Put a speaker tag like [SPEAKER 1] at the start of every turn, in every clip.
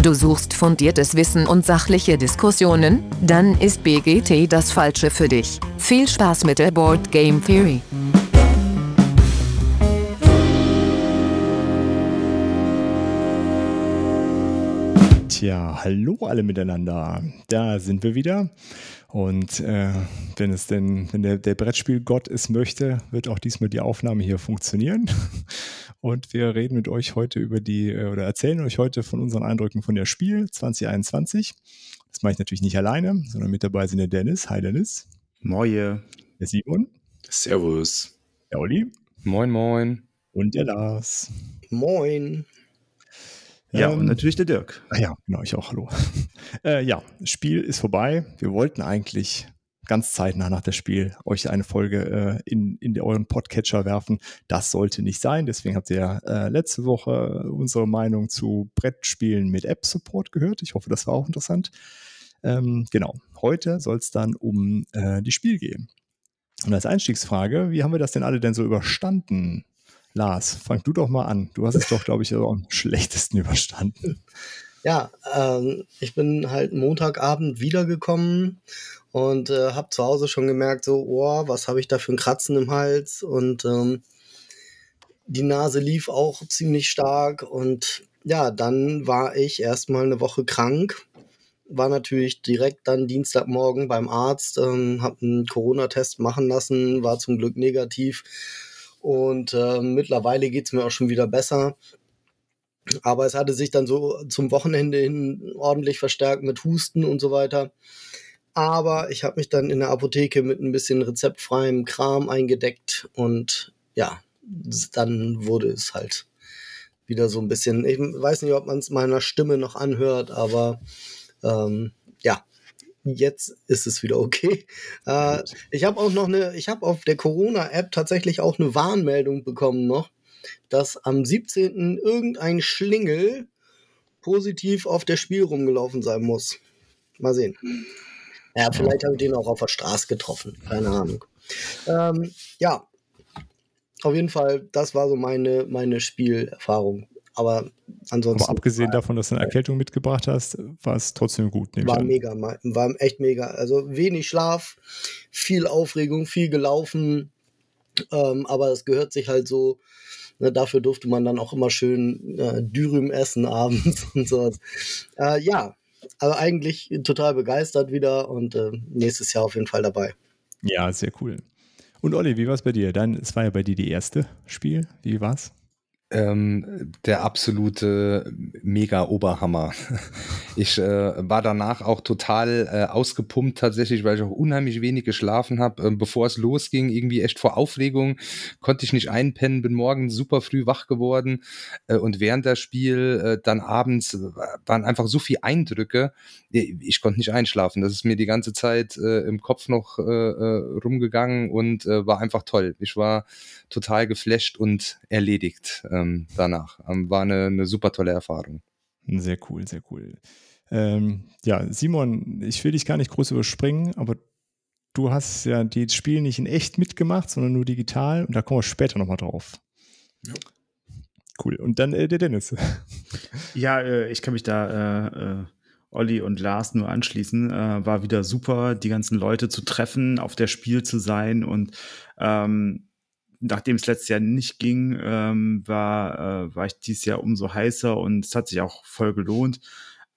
[SPEAKER 1] Du suchst fundiertes Wissen und sachliche Diskussionen? Dann ist BGT das Falsche für dich. Viel Spaß mit der Board Game Theory.
[SPEAKER 2] Tja, hallo alle miteinander. Da sind wir wieder. Und äh, wenn es denn, wenn der, der Brettspielgott es möchte, wird auch diesmal die Aufnahme hier funktionieren. Und wir reden mit euch heute über die, äh, oder erzählen euch heute von unseren Eindrücken von der Spiel 2021. Das mache ich natürlich nicht alleine, sondern mit dabei sind der Dennis. Hi Dennis.
[SPEAKER 3] Moje.
[SPEAKER 2] Der Simon.
[SPEAKER 4] Servus.
[SPEAKER 2] Der Olli.
[SPEAKER 4] Moin, moin.
[SPEAKER 2] Und der Lars.
[SPEAKER 5] Moin.
[SPEAKER 3] Ja, ähm, und natürlich der Dirk.
[SPEAKER 2] Ah ja, genau, ich auch, hallo. äh, ja, Spiel ist vorbei. Wir wollten eigentlich ganz zeitnah nach dem Spiel euch eine Folge äh, in, in euren Podcatcher werfen. Das sollte nicht sein. Deswegen habt ihr äh, letzte Woche unsere Meinung zu Brettspielen mit App-Support gehört. Ich hoffe, das war auch interessant. Ähm, genau. Heute soll es dann um äh, die Spiel gehen. Und als Einstiegsfrage, wie haben wir das denn alle denn so überstanden? Lars, fang du doch mal an. Du hast es doch, glaube ich, am schlechtesten überstanden.
[SPEAKER 5] Ja, ähm, ich bin halt Montagabend wiedergekommen und äh, habe zu Hause schon gemerkt, so, oh, was habe ich da für ein Kratzen im Hals und ähm, die Nase lief auch ziemlich stark und ja, dann war ich erstmal eine Woche krank, war natürlich direkt dann Dienstagmorgen beim Arzt, ähm, habe einen Corona-Test machen lassen, war zum Glück negativ und äh, mittlerweile geht's mir auch schon wieder besser. Aber es hatte sich dann so zum Wochenende hin ordentlich verstärkt mit Husten und so weiter. Aber ich habe mich dann in der Apotheke mit ein bisschen rezeptfreiem Kram eingedeckt und ja, dann wurde es halt wieder so ein bisschen, ich weiß nicht, ob man es meiner Stimme noch anhört, aber ähm, ja, jetzt ist es wieder okay. Äh, ich habe auch noch eine, ich habe auf der Corona-App tatsächlich auch eine Warnmeldung bekommen noch, dass am 17. irgendein Schlingel positiv auf der Spiel rumgelaufen sein muss. Mal sehen. Ja, vielleicht habe ich den auch auf der Straße getroffen. Keine Ahnung. Ähm, ja, auf jeden Fall, das war so meine, meine Spielerfahrung. Aber ansonsten. Aber
[SPEAKER 2] abgesehen davon, dass du eine Erkältung mitgebracht hast, war es trotzdem gut.
[SPEAKER 5] War mega, war echt mega. Also wenig Schlaf, viel Aufregung, viel gelaufen. Ähm, aber es gehört sich halt so. Ne, dafür durfte man dann auch immer schön äh, Dürüm essen abends und sowas. Äh, ja, also eigentlich total begeistert wieder und äh, nächstes Jahr auf jeden Fall dabei.
[SPEAKER 2] Ja, sehr cool. Und Olli, wie war es bei dir? Dein, es war ja bei dir die erste Spiel. Wie war's?
[SPEAKER 4] Ähm, der absolute Mega-Oberhammer. Ich äh, war danach auch total äh, ausgepumpt tatsächlich, weil ich auch unheimlich wenig geschlafen habe. Ähm, bevor es losging, irgendwie echt vor Aufregung, konnte ich nicht einpennen, bin morgen super früh wach geworden äh, und während das Spiel äh, dann abends äh, waren einfach so viele Eindrücke, ich konnte nicht einschlafen. Das ist mir die ganze Zeit äh, im Kopf noch rumgegangen und war einfach toll. Ich war total geflasht und erledigt ähm, danach. Ähm, war eine, eine super tolle Erfahrung.
[SPEAKER 2] Sehr cool, sehr cool. Ähm, ja, Simon, ich will dich gar nicht groß überspringen, aber du hast ja das Spiel nicht in echt mitgemacht, sondern nur digital und da kommen wir später nochmal drauf. Ja. Cool. Und dann äh, der Dennis.
[SPEAKER 3] Ja, äh, ich kann mich da äh, äh, Olli und Lars nur anschließen. Äh, war wieder super, die ganzen Leute zu treffen, auf der Spiel zu sein und ähm, nachdem es letztes Jahr nicht ging, ähm, war, äh, war ich dieses Jahr umso heißer und es hat sich auch voll gelohnt.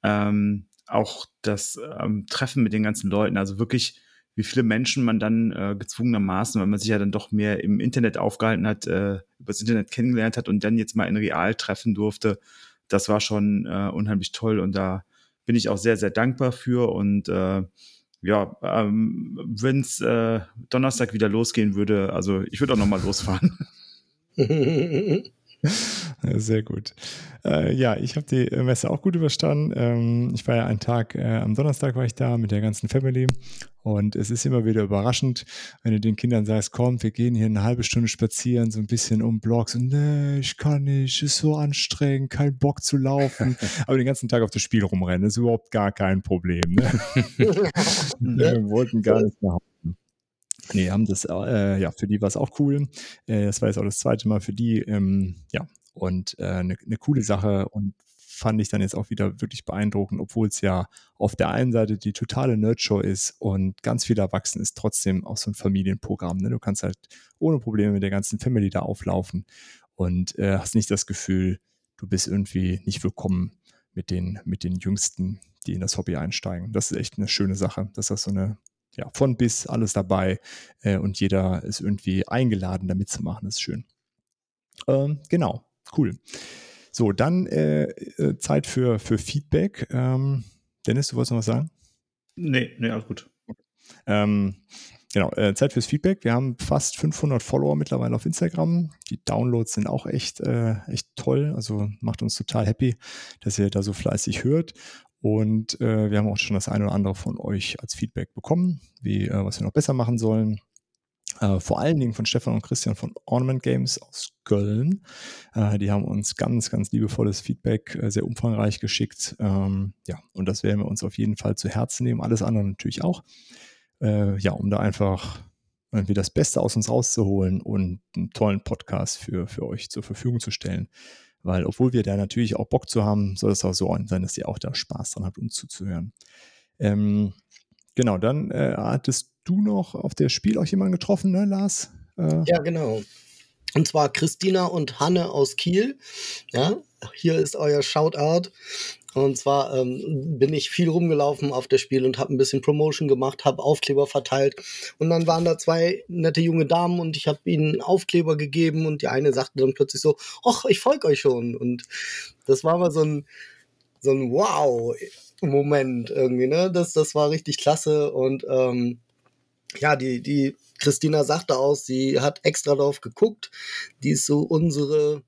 [SPEAKER 3] Ähm, auch das ähm, Treffen mit den ganzen Leuten, also wirklich, wie viele Menschen man dann äh, gezwungenermaßen, weil man sich ja dann doch mehr im Internet aufgehalten hat, äh, übers Internet kennengelernt hat und dann jetzt mal in real treffen durfte, das war schon äh, unheimlich toll und da bin ich auch sehr, sehr dankbar für und äh, ja, ähm, wenn es äh, Donnerstag wieder losgehen würde, also ich würde auch nochmal losfahren.
[SPEAKER 2] Sehr gut. Äh, ja, ich habe die Messe auch gut überstanden. Ähm, ich war ja einen Tag, äh, am Donnerstag war ich da mit der ganzen Family und es ist immer wieder überraschend, wenn du den Kindern sagst, komm, wir gehen hier eine halbe Stunde spazieren, so ein bisschen um Blocks und nee, ich kann nicht, ist so anstrengend, kein Bock zu laufen, aber den ganzen Tag auf das Spiel rumrennen, ist überhaupt gar kein Problem. Ne? wir wollten gar nicht nach Hause. Nee, haben das, äh, ja, für die war es auch cool. Äh, das war jetzt auch das zweite Mal für die, ähm, ja, und eine äh, ne, ne coole Sache und fand ich dann jetzt auch wieder wirklich beeindruckend, obwohl es ja auf der einen Seite die totale Nerdshow ist und ganz viel erwachsen ist, trotzdem auch so ein Familienprogramm. Ne? Du kannst halt ohne Probleme mit der ganzen Family da auflaufen und äh, hast nicht das Gefühl, du bist irgendwie nicht willkommen mit den, mit den Jüngsten, die in das Hobby einsteigen. Das ist echt eine schöne Sache, dass das so eine ja, von bis alles dabei äh, und jeder ist irgendwie eingeladen, da mitzumachen. Das ist schön. Ähm, genau, cool. So, dann äh, äh, Zeit für, für Feedback. Ähm, Dennis, du wolltest noch was sagen?
[SPEAKER 3] Nee, nee, alles gut.
[SPEAKER 2] Ähm, genau, äh, Zeit fürs Feedback. Wir haben fast 500 Follower mittlerweile auf Instagram. Die Downloads sind auch echt, äh, echt toll. Also macht uns total happy, dass ihr da so fleißig hört. Und äh, wir haben auch schon das eine oder andere von euch als Feedback bekommen, wie äh, was wir noch besser machen sollen. Äh, vor allen Dingen von Stefan und Christian von Ornament Games aus Köln. Äh, die haben uns ganz, ganz liebevolles Feedback, äh, sehr umfangreich geschickt. Ähm, ja, und das werden wir uns auf jeden Fall zu Herzen nehmen. Alles andere natürlich auch. Äh, ja, um da einfach irgendwie das Beste aus uns rauszuholen und einen tollen Podcast für, für euch zur Verfügung zu stellen. Weil obwohl wir da natürlich auch Bock zu haben, soll es auch so sein, dass ihr auch da Spaß dran habt, uns zuzuhören. Ähm, genau, dann äh, hattest du noch auf der Spiel auch jemanden getroffen, ne, Lars?
[SPEAKER 5] Äh, ja, genau. Und zwar Christina und Hanne aus Kiel. Ja, hier ist euer Shoutout. Und zwar ähm, bin ich viel rumgelaufen auf das Spiel und habe ein bisschen Promotion gemacht, habe Aufkleber verteilt. Und dann waren da zwei nette junge Damen und ich habe ihnen Aufkleber gegeben und die eine sagte dann plötzlich so, ach, ich folge euch schon. Und das war mal so ein, so ein Wow-Moment irgendwie, ne? Das, das war richtig klasse. Und ähm, ja, die, die Christina sagte aus, sie hat extra drauf geguckt. Die ist so unsere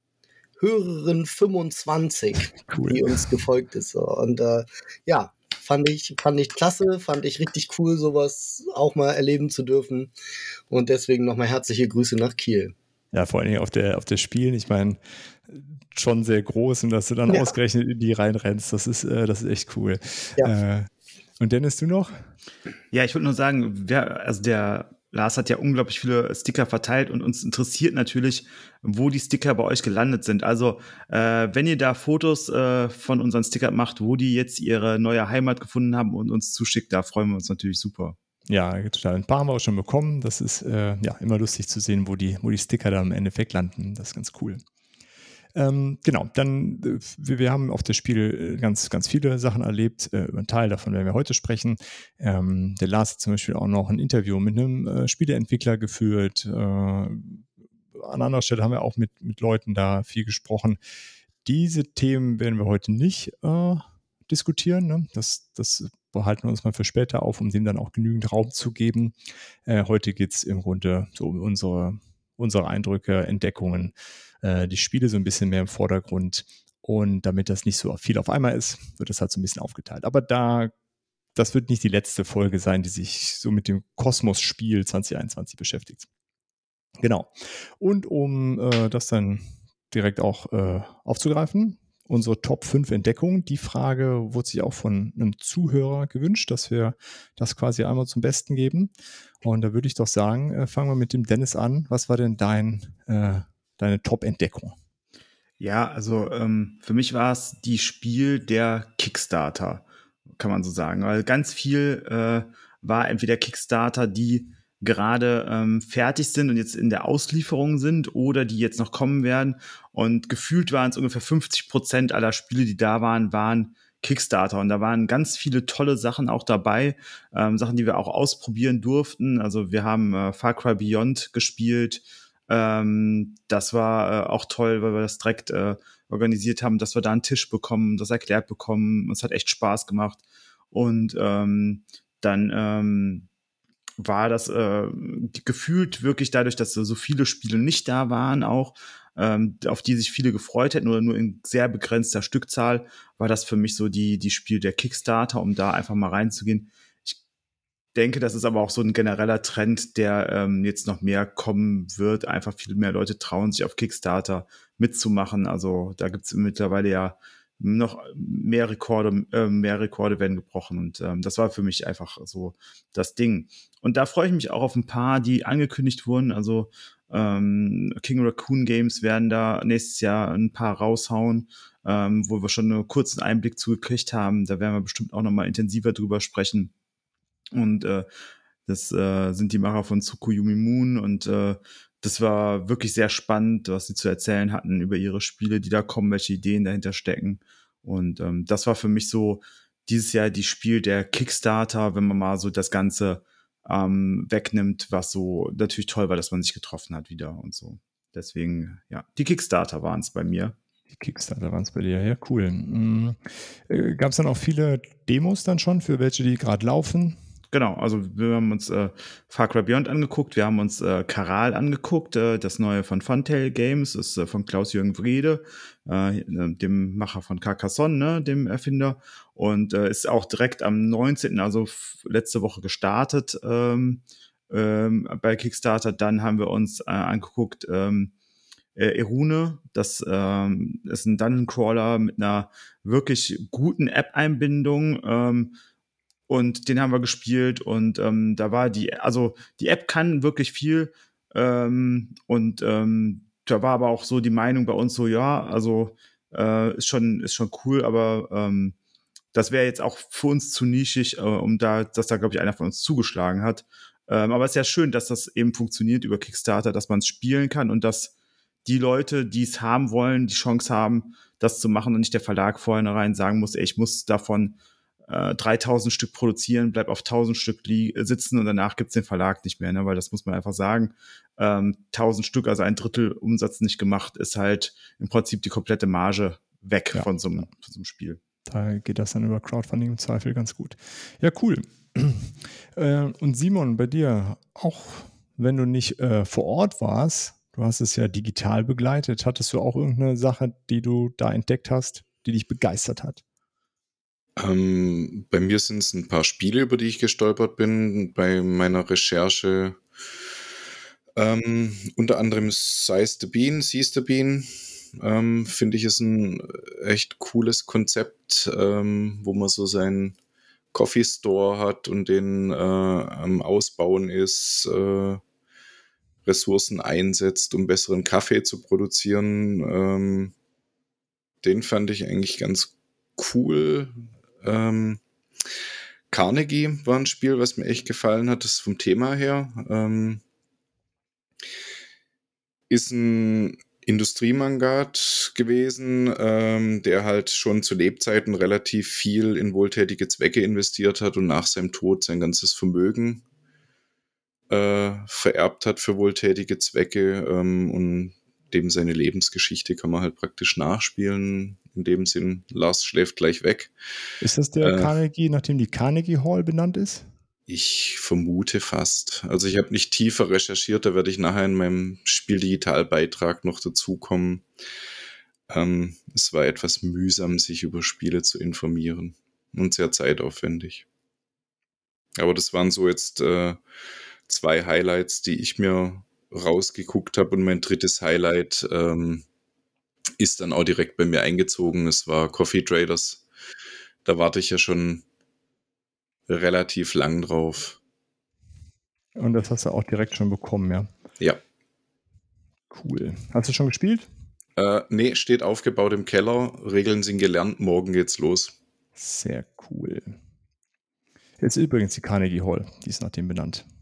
[SPEAKER 5] Hörerin 25, cool. die uns gefolgt ist. Und äh, ja, fand ich, fand ich klasse, fand ich richtig cool, sowas auch mal erleben zu dürfen. Und deswegen nochmal herzliche Grüße nach Kiel.
[SPEAKER 2] Ja, vor allen Dingen auf der, auf der Spielen. Ich meine, schon sehr groß und dass du dann ja. ausgerechnet in die reinrennst, das ist, äh, das ist echt cool. Ja. Äh, und Dennis, du noch?
[SPEAKER 3] Ja, ich würde nur sagen, wer, also der Lars hat ja unglaublich viele Sticker verteilt und uns interessiert natürlich, wo die Sticker bei euch gelandet sind. Also, äh, wenn ihr da Fotos äh, von unseren Stickern macht, wo die jetzt ihre neue Heimat gefunden haben und uns zuschickt, da freuen wir uns natürlich super.
[SPEAKER 2] Ja, total. Ein paar haben wir auch schon bekommen. Das ist äh, ja immer lustig zu sehen, wo die, wo die Sticker da im Endeffekt landen. Das ist ganz cool. Ähm, genau, dann, äh, wir, wir, haben auf das Spiel äh, ganz, ganz viele Sachen erlebt. Äh, über einen Teil davon werden wir heute sprechen. Ähm, der Lars hat zum Beispiel auch noch ein Interview mit einem äh, Spieleentwickler geführt. Äh, an anderer Stelle haben wir auch mit, mit Leuten da viel gesprochen. Diese Themen werden wir heute nicht äh, diskutieren. Ne? Das, das behalten wir uns mal für später auf, um dem dann auch genügend Raum zu geben. Äh, heute geht es im Grunde so um unsere, unsere Eindrücke, Entdeckungen, äh, die Spiele so ein bisschen mehr im Vordergrund. Und damit das nicht so viel auf einmal ist, wird das halt so ein bisschen aufgeteilt. Aber da, das wird nicht die letzte Folge sein, die sich so mit dem Kosmos-Spiel 2021 beschäftigt. Genau. Und um äh, das dann direkt auch äh, aufzugreifen, unsere Top 5 Entdeckungen. Die Frage wurde sich auch von einem Zuhörer gewünscht, dass wir das quasi einmal zum Besten geben. Und da würde ich doch sagen, äh, fangen wir mit dem Dennis an. Was war denn dein äh, deine Top-Entdeckung?
[SPEAKER 3] Ja, also ähm, für mich war es die Spiel der Kickstarter, kann man so sagen. Weil ganz viel äh, war entweder Kickstarter, die gerade ähm, fertig sind und jetzt in der Auslieferung sind oder die jetzt noch kommen werden. Und gefühlt waren es ungefähr 50 Prozent aller Spiele, die da waren, waren Kickstarter. Und da waren ganz viele tolle Sachen auch dabei, ähm, Sachen, die wir auch ausprobieren durften. Also wir haben äh, Far Cry Beyond gespielt, ähm, das war äh, auch toll, weil wir das direkt äh, organisiert haben, dass wir da einen Tisch bekommen, das erklärt bekommen. Es hat echt Spaß gemacht. Und ähm, dann ähm, war das äh, gefühlt wirklich dadurch, dass so viele Spiele nicht da waren, auch ähm, auf die sich viele gefreut hätten oder nur in sehr begrenzter Stückzahl, war das für mich so die, die Spiel der Kickstarter, um da einfach mal reinzugehen denke, das ist aber auch so ein genereller Trend, der ähm, jetzt noch mehr kommen wird. Einfach viel mehr Leute trauen sich auf Kickstarter mitzumachen. Also da gibt es mittlerweile ja noch mehr Rekorde, äh, mehr Rekorde werden gebrochen. Und ähm, das war für mich einfach so das Ding. Und da freue ich mich auch auf ein paar, die angekündigt wurden. Also ähm, King Raccoon Games werden da nächstes Jahr ein paar raushauen, ähm, wo wir schon einen kurzen Einblick zugekriegt haben. Da werden wir bestimmt auch nochmal intensiver drüber sprechen. Und äh, das äh, sind die Macher von Tsukuyumi Moon und äh, das war wirklich sehr spannend, was sie zu erzählen hatten über ihre Spiele, die da kommen, welche Ideen dahinter stecken. Und ähm, das war für mich so dieses Jahr die Spiel der Kickstarter, wenn man mal so das Ganze ähm, wegnimmt, was so natürlich toll war, dass man sich getroffen hat wieder und so. Deswegen, ja, die Kickstarter waren es bei mir.
[SPEAKER 2] Die Kickstarter waren es bei dir, ja, cool. Mhm. Äh, Gab es dann auch viele Demos dann schon, für welche die gerade laufen?
[SPEAKER 3] Genau, also wir haben uns äh, Far Cry Beyond angeguckt, wir haben uns äh, Karal angeguckt, äh, das neue von Funtail Games, ist äh, von Klaus-Jürgen Wrede, äh, dem Macher von Carcassonne, ne, dem Erfinder, und äh, ist auch direkt am 19., also letzte Woche gestartet ähm, ähm, bei Kickstarter. Dann haben wir uns äh, angeguckt ähm, äh, Erune, das ähm, ist ein Dungeon Crawler mit einer wirklich guten App-Einbindung. Ähm, und den haben wir gespielt und ähm, da war die, also die App kann wirklich viel ähm, und ähm, da war aber auch so die Meinung bei uns so, ja, also äh, ist schon ist schon cool, aber ähm, das wäre jetzt auch für uns zu nischig, äh, um da, dass da glaube ich einer von uns zugeschlagen hat. Ähm, aber es ist ja schön, dass das eben funktioniert über Kickstarter, dass man es spielen kann und dass die Leute, die es haben wollen, die Chance haben, das zu machen und nicht der Verlag vornherein sagen muss, ey, ich muss davon äh, 3000 Stück produzieren, bleib auf 1000 Stück sitzen und danach gibt's den Verlag nicht mehr, ne? weil das muss man einfach sagen. Ähm, 1000 Stück, also ein Drittel Umsatz nicht gemacht, ist halt im Prinzip die komplette Marge weg ja. von, so einem, von so einem Spiel.
[SPEAKER 2] Da geht das dann über Crowdfunding im Zweifel ganz gut. Ja, cool. äh, und Simon, bei dir, auch wenn du nicht äh, vor Ort warst, du hast es ja digital begleitet, hattest du auch irgendeine Sache, die du da entdeckt hast, die dich begeistert hat?
[SPEAKER 6] Ähm, bei mir sind es ein paar Spiele, über die ich gestolpert bin bei meiner Recherche. Ähm, unter anderem Size the Bean, Sees the Bean. Ähm, Finde ich ist ein echt cooles Konzept, ähm, wo man so seinen Coffee Store hat und den äh, am Ausbauen ist, äh, Ressourcen einsetzt, um besseren Kaffee zu produzieren. Ähm, den fand ich eigentlich ganz cool. Ähm, Carnegie war ein Spiel, was mir echt gefallen hat, das vom Thema her. Ähm, ist ein Industriemangat gewesen, ähm, der halt schon zu Lebzeiten relativ viel in wohltätige Zwecke investiert hat und nach seinem Tod sein ganzes Vermögen äh, vererbt hat für wohltätige Zwecke ähm, und dem seine Lebensgeschichte kann man halt praktisch nachspielen in dem Sinn, Lars schläft gleich weg.
[SPEAKER 2] Ist das der äh, Carnegie, nachdem die Carnegie Hall benannt ist?
[SPEAKER 6] Ich vermute fast. Also ich habe nicht tiefer recherchiert, da werde ich nachher in meinem Spieldigitalbeitrag noch dazukommen. Ähm, es war etwas mühsam, sich über Spiele zu informieren und sehr zeitaufwendig. Aber das waren so jetzt äh, zwei Highlights, die ich mir rausgeguckt habe und mein drittes Highlight ähm, ist dann auch direkt bei mir eingezogen. Es war Coffee Traders. Da warte ich ja schon relativ lang drauf.
[SPEAKER 2] Und das hast du auch direkt schon bekommen, ja?
[SPEAKER 6] Ja.
[SPEAKER 2] Cool. Hast du schon gespielt?
[SPEAKER 6] Äh, nee, steht aufgebaut im Keller. Regeln sind gelernt. Morgen geht's los.
[SPEAKER 2] Sehr cool. Jetzt übrigens die Carnegie Hall. Die ist nach dem benannt.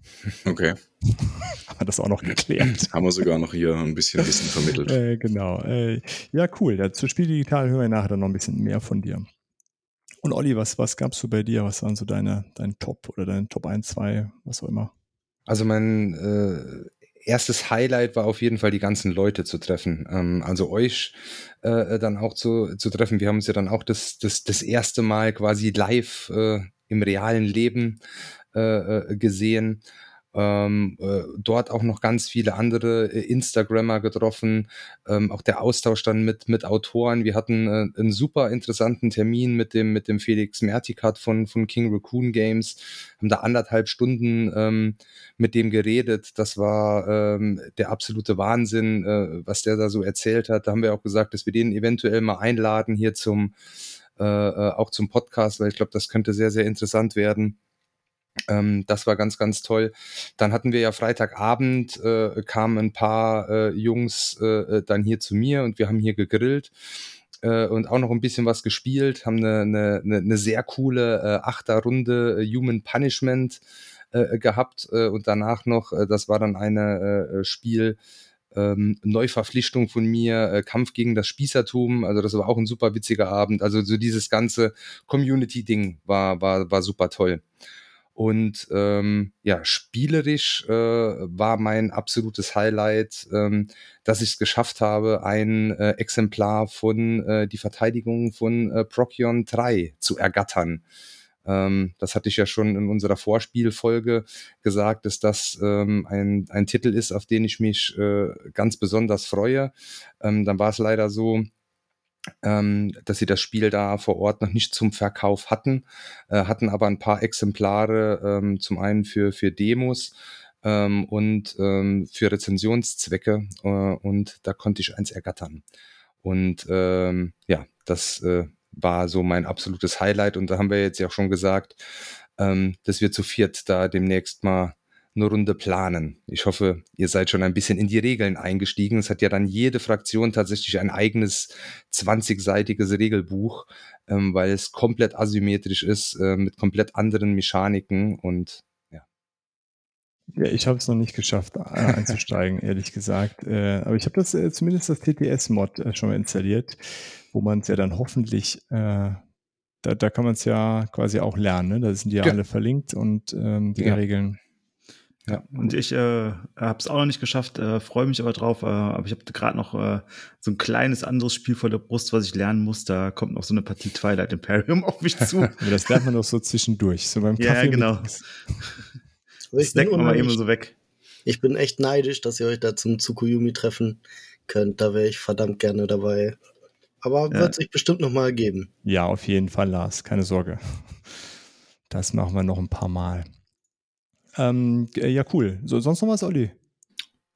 [SPEAKER 6] Okay.
[SPEAKER 2] Haben wir das auch noch geklärt.
[SPEAKER 6] Haben wir sogar noch hier ein bisschen Wissen vermittelt.
[SPEAKER 2] Äh, genau. Äh, ja, cool. Ja, zu Spiel Digital hören wir nachher dann noch ein bisschen mehr von dir. Und Olli, was, was gab's so bei dir? Was waren so deine, dein Top oder dein Top 1, 2, was auch immer?
[SPEAKER 4] Also mein äh, erstes Highlight war auf jeden Fall die ganzen Leute zu treffen. Ähm, also euch äh, dann auch zu, zu treffen. Wir haben uns ja dann auch das, das, das erste Mal quasi live äh, im realen Leben äh, äh, gesehen. ähm, äh, dort auch noch ganz viele andere äh, Instagrammer getroffen, ähm, auch der Austausch dann mit, mit Autoren. Wir hatten äh, einen super interessanten Termin mit dem, mit dem Felix Mertikat von, von King Raccoon Games, haben da anderthalb Stunden ähm, mit dem geredet. Das war ähm, der absolute Wahnsinn, äh, was der da so erzählt hat. Da haben wir auch gesagt, dass wir den eventuell mal einladen hier zum, äh, äh auch zum Podcast, weil ich glaube, das könnte sehr, sehr interessant werden. Ähm, das war ganz, ganz toll. Dann hatten wir ja Freitagabend, äh, kamen ein paar äh, Jungs äh, äh dann hier zu mir und wir haben hier gegrillt äh, und auch noch ein bisschen was gespielt, haben eine, eine, eine sehr coole Achterrunde Human Punishment gehabt und danach noch, das war dann eine äh, Spiel, ähm, Neuverpflichtung von mir, äh, Kampf gegen das Spießertum. Also das war auch ein super witziger Abend. Also so dieses ganze Community-Ding war, war, war super toll. Und ähm, ja, spielerisch äh, war mein absolutes Highlight, ähm, dass ich es geschafft habe, ein äh, Exemplar von äh, die Verteidigung von äh, Procyon 3 zu ergattern. Ähm, das hatte ich ja schon in unserer Vorspielfolge gesagt, dass das ähm, ein, ein Titel ist, auf den ich mich äh, ganz besonders freue. Ähm, dann war es leider so, ähm, dass sie das Spiel da vor Ort noch nicht zum Verkauf hatten, äh, hatten aber ein paar Exemplare, ähm, zum einen für, für Demos ähm, und ähm, für Rezensionszwecke äh, und da konnte ich eins ergattern. Und ähm, ja, das äh, war so mein absolutes Highlight und da haben wir jetzt ja auch schon gesagt, ähm, dass wir zu viert da demnächst mal eine Runde planen. Ich hoffe, ihr seid schon ein bisschen in die Regeln eingestiegen. Es hat ja dann jede Fraktion tatsächlich ein eigenes 20-seitiges Regelbuch, ähm, weil es komplett asymmetrisch ist, äh, mit komplett anderen Mechaniken und ja.
[SPEAKER 2] Ich habe es noch nicht geschafft äh, einzusteigen, ehrlich gesagt. Äh, aber ich habe das äh, zumindest das TTS-Mod äh, schon mal installiert, wo man es ja dann hoffentlich äh, da, da kann man es ja quasi auch lernen. Ne? Da sind die ja, ja. alle verlinkt und ähm, die ja. Regeln
[SPEAKER 3] ja, und ich äh, habe es auch noch nicht geschafft, äh, freue mich aber drauf. Äh, aber ich habe gerade noch äh, so ein kleines anderes Spiel vor der Brust, was ich lernen muss. Da kommt noch so eine Partie Twilight Imperium auf mich zu.
[SPEAKER 2] aber das lernt man doch so zwischendurch, so beim
[SPEAKER 3] Kaffee. Ja, genau. Das denkt man mal eben so weg.
[SPEAKER 5] Ich bin echt neidisch, dass ihr euch da zum Tsukuyomi treffen könnt. Da wäre ich verdammt gerne dabei. Aber ja. wird sich bestimmt noch mal geben.
[SPEAKER 2] Ja, auf jeden Fall, Lars. Keine Sorge. Das machen wir noch ein paar Mal. Ähm, ja, cool. So, sonst noch was, Olli?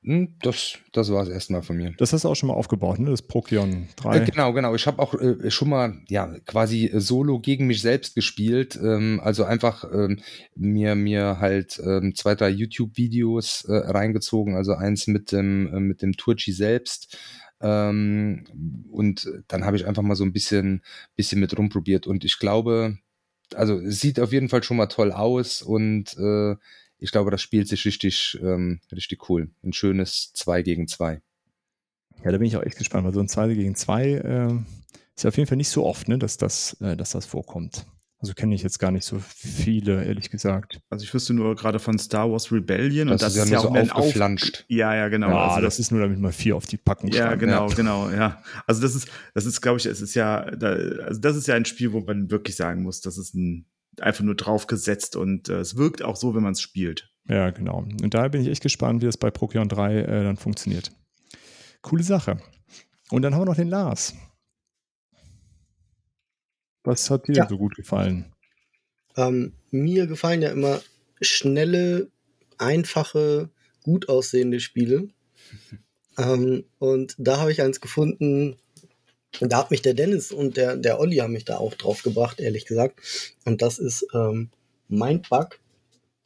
[SPEAKER 4] Hm, das, das war es erstmal von mir.
[SPEAKER 2] Das hast du auch schon mal aufgebaut, ne? Das Procyon 3.
[SPEAKER 4] Äh, genau, genau. Ich habe auch äh, schon mal ja quasi solo gegen mich selbst gespielt. Ähm, also einfach ähm, mir, mir halt ähm, zwei, drei YouTube-Videos äh, reingezogen. Also eins mit dem, äh, mit dem Turchi selbst. Ähm, und dann habe ich einfach mal so ein bisschen, bisschen mit rumprobiert. Und ich glaube, also es sieht auf jeden Fall schon mal toll aus und äh, ich glaube, das spielt sich richtig, ähm, richtig cool. Ein schönes 2 gegen 2.
[SPEAKER 2] Ja, da bin ich auch echt gespannt, weil so ein 2 gegen 2 äh, ist ja auf jeden Fall nicht so oft, ne, dass, das, äh, dass das vorkommt. Also kenne ich jetzt gar nicht so viele, ehrlich gesagt.
[SPEAKER 3] Also ich wüsste nur gerade von Star Wars Rebellion
[SPEAKER 4] das und das ist ja, ist ja
[SPEAKER 3] nur so aufgeflanscht. Auf
[SPEAKER 2] ja, ja, genau. Ja, also das, das, ist nur, damit man vier auf die packen
[SPEAKER 3] kann. Ja, genau, ja. genau, ja. Also das ist, das ist, glaube ich, es ist ja, da, also das ist ja ein Spiel, wo man wirklich sagen muss, das ist ein einfach nur draufgesetzt und äh, es wirkt auch so, wenn man es spielt.
[SPEAKER 2] Ja, genau. Und daher bin ich echt gespannt, wie das bei Procyon 3 äh, dann funktioniert. Coole Sache. Und dann haben wir noch den Lars. Was hat dir ja. so gut gefallen?
[SPEAKER 5] Ähm, mir gefallen ja immer schnelle, einfache, gut aussehende Spiele. ähm, und da habe ich eins gefunden, und da hat mich der Dennis und der, der Olli haben mich da auch drauf gebracht, ehrlich gesagt. Und das ist ähm, Mindbug.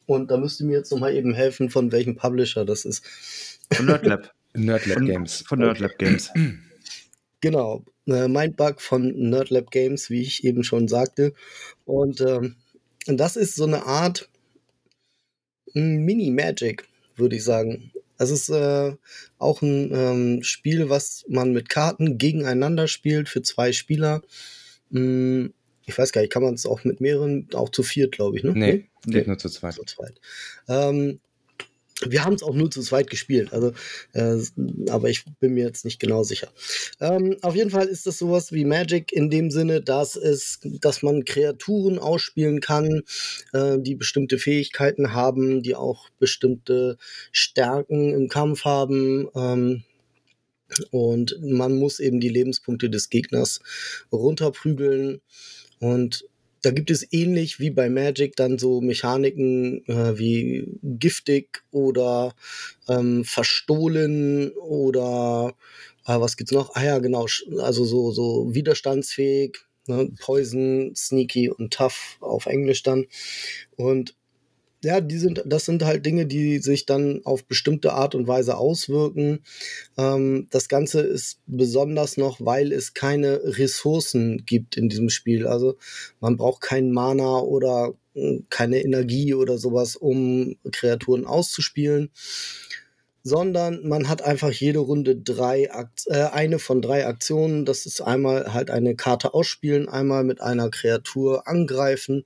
[SPEAKER 5] Und da müsst ihr mir jetzt nochmal eben helfen, von welchem Publisher das ist.
[SPEAKER 3] Von Nerdlab.
[SPEAKER 4] Nerdlab von, Games.
[SPEAKER 3] Von Nerdlab Games.
[SPEAKER 5] Genau. Äh, Mindbug von Nerdlab Games, wie ich eben schon sagte. Und ähm, das ist so eine Art Mini-Magic, würde ich sagen. Es ist äh, auch ein ähm, Spiel, was man mit Karten gegeneinander spielt für zwei Spieler. Hm, ich weiß gar nicht, kann man es auch mit mehreren, auch zu viert, glaube ich, ne?
[SPEAKER 4] Nee, nee, nur zu zweit. Zu zweit.
[SPEAKER 5] Ähm, Wir haben es auch nur zu zweit gespielt, also, äh, aber ich bin mir jetzt nicht genau sicher. Ähm, auf jeden Fall ist das sowas wie Magic in dem Sinne, dass es, dass man Kreaturen ausspielen kann, äh, die bestimmte Fähigkeiten haben, die auch bestimmte Stärken im Kampf haben. Ähm, und man muss eben die Lebenspunkte des Gegners runterprügeln. Und da gibt es ähnlich wie bei Magic dann so Mechaniken äh, wie giftig oder ähm, verstohlen oder äh, was gibt's noch? Ah ja, genau, also so, so widerstandsfähig, ne? Poison, Sneaky und Tough auf Englisch dann. Und ja, die sind, das sind halt Dinge, die sich dann auf bestimmte Art und Weise auswirken. Ähm, das Ganze ist besonders noch, weil es keine Ressourcen gibt in diesem Spiel. Also man braucht keinen Mana oder hm, keine Energie oder sowas, um Kreaturen auszuspielen sondern man hat einfach jede Runde drei Akt äh, eine von drei Aktionen. Das ist einmal halt eine Karte ausspielen, einmal mit einer Kreatur angreifen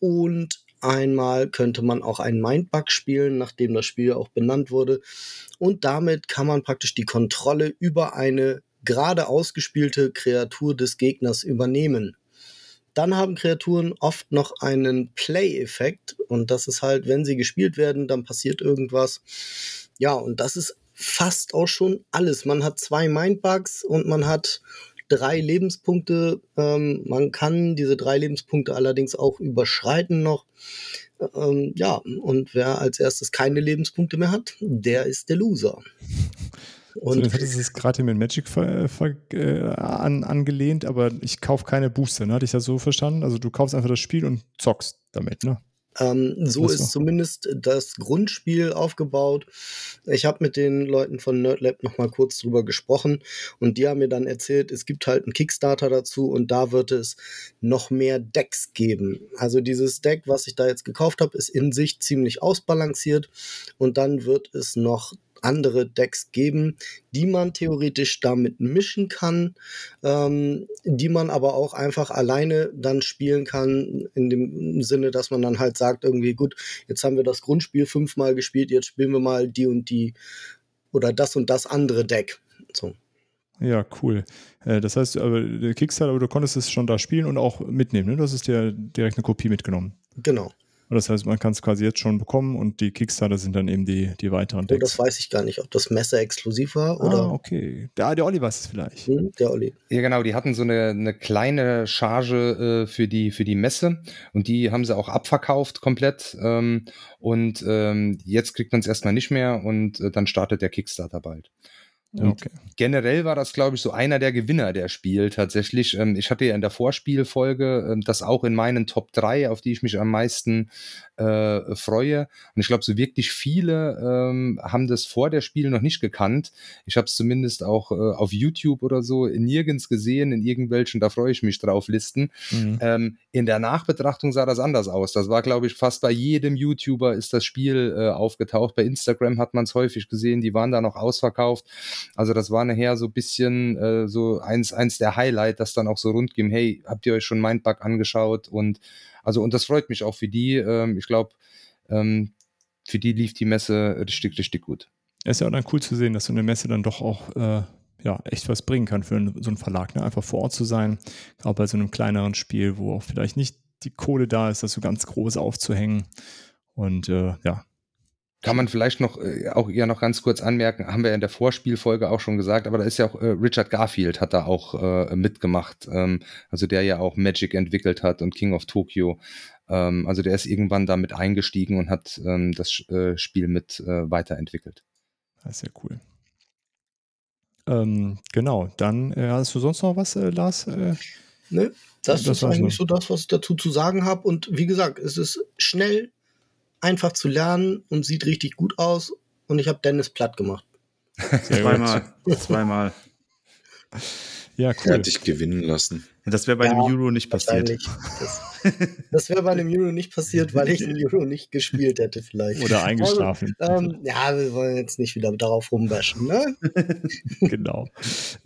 [SPEAKER 5] und Einmal könnte man auch einen Mindbug spielen, nachdem das Spiel auch benannt wurde. Und damit kann man praktisch die Kontrolle über eine gerade ausgespielte Kreatur des Gegners übernehmen. Dann haben Kreaturen oft noch einen Play-Effekt und das ist halt, wenn sie gespielt werden, dann passiert irgendwas. Ja, und das ist fast auch schon alles. Man hat zwei Mindbugs und man hat drei Lebenspunkte. Ähm, man kann diese drei Lebenspunkte allerdings auch überschreiten noch. Ähm, ja, und wer als erstes keine Lebenspunkte mehr hat, der ist der Loser.
[SPEAKER 2] Und so, jetzt hattest du es gerade mit Magic ver, ver, äh, an, angelehnt, aber ich kaufe keine Booster, ne? Hatte ich das so verstanden? Also du kaufst einfach das Spiel und zockst damit, ne?
[SPEAKER 5] Ähm, so ist zumindest das Grundspiel aufgebaut. Ich habe mit den Leuten von NerdLab noch mal kurz drüber gesprochen und die haben mir dann erzählt, es gibt halt einen Kickstarter dazu und da wird es noch mehr Decks geben. Also dieses Deck, was ich da jetzt gekauft habe, ist in sich ziemlich ausbalanciert und dann wird es noch andere Decks geben, die man theoretisch damit mischen kann, ähm, die man aber auch einfach alleine dann spielen kann, in dem Sinne, dass man dann halt sagt, irgendwie, gut, jetzt haben wir das Grundspiel fünfmal gespielt, jetzt spielen wir mal die und die oder das und das andere Deck. So.
[SPEAKER 2] Ja, cool. Äh, das heißt, aber Kickstarter, aber du konntest es schon da spielen und auch mitnehmen, ne? Du hast dir direkt eine Kopie mitgenommen.
[SPEAKER 5] Genau.
[SPEAKER 2] Das heißt, man kann es quasi jetzt schon bekommen und die Kickstarter sind dann eben die, die weiteren
[SPEAKER 5] Decks. Oh, das weiß ich gar nicht, ob das Messer exklusiv war oder.
[SPEAKER 2] Ah, okay. Der, der Olli weiß es vielleicht.
[SPEAKER 5] Hm, der Olli.
[SPEAKER 4] Ja, genau. Die hatten so eine, eine kleine Charge äh, für, die, für die Messe und die haben sie auch abverkauft komplett. Ähm, und ähm, jetzt kriegt man es erstmal nicht mehr und äh, dann startet der Kickstarter bald. Und okay. generell war das, glaube ich, so einer der Gewinner der Spiel tatsächlich. Ähm, ich hatte ja in der Vorspielfolge ähm, das auch in meinen Top 3, auf die ich mich am meisten äh, freue. Und ich glaube, so wirklich viele ähm, haben das vor der Spiel noch nicht gekannt. Ich habe es zumindest auch äh, auf YouTube oder so nirgends gesehen, in irgendwelchen, da freue ich mich drauf, Listen. Mhm. Ähm, in der Nachbetrachtung sah das anders aus. Das war, glaube ich, fast bei jedem YouTuber ist das Spiel äh, aufgetaucht. Bei Instagram hat man es häufig gesehen, die waren da noch ausverkauft. Also das war nachher so ein bisschen äh, so eins, eins der Highlight, das dann auch so rund ging, hey, habt ihr euch schon Mindbug angeschaut? Und also, und das freut mich auch für die. Ähm, ich glaube, ähm, für die lief die Messe richtig, richtig gut.
[SPEAKER 2] Es ist ja auch dann cool zu sehen, dass so eine Messe dann doch auch äh, ja, echt was bringen kann für so einen Verlag. Ne? Einfach vor Ort zu sein, auch bei so einem kleineren Spiel, wo auch vielleicht nicht die Kohle da ist, das so ganz groß aufzuhängen. Und äh, ja,
[SPEAKER 4] kann man vielleicht noch äh, auch eher noch ganz kurz anmerken, haben wir in der Vorspielfolge auch schon gesagt, aber da ist ja auch äh, Richard Garfield hat da auch äh, mitgemacht, ähm, also der ja auch Magic entwickelt hat und King of Tokyo. Ähm, also der ist irgendwann damit eingestiegen und hat ähm, das äh, Spiel mit äh, weiterentwickelt.
[SPEAKER 2] Das ist ja cool. Ähm, genau, dann äh, hast du sonst noch was, äh, Lars? Äh,
[SPEAKER 5] ne, das, das ist eigentlich so das, was ich dazu zu sagen habe. Und wie gesagt, es ist schnell, einfach zu lernen und sieht richtig gut aus. Und ich habe Dennis platt gemacht.
[SPEAKER 3] Zweimal. Zweimal.
[SPEAKER 6] Ja, cool. Er hat dich gewinnen lassen.
[SPEAKER 3] Das wäre bei ja, einem Euro nicht passiert.
[SPEAKER 5] Das, das wäre bei einem Euro nicht passiert, weil ich den Euro nicht gespielt hätte, vielleicht.
[SPEAKER 2] Oder eingeschlafen.
[SPEAKER 5] Also, ähm, ja, wir wollen jetzt nicht wieder darauf rumwaschen, ne?
[SPEAKER 2] genau.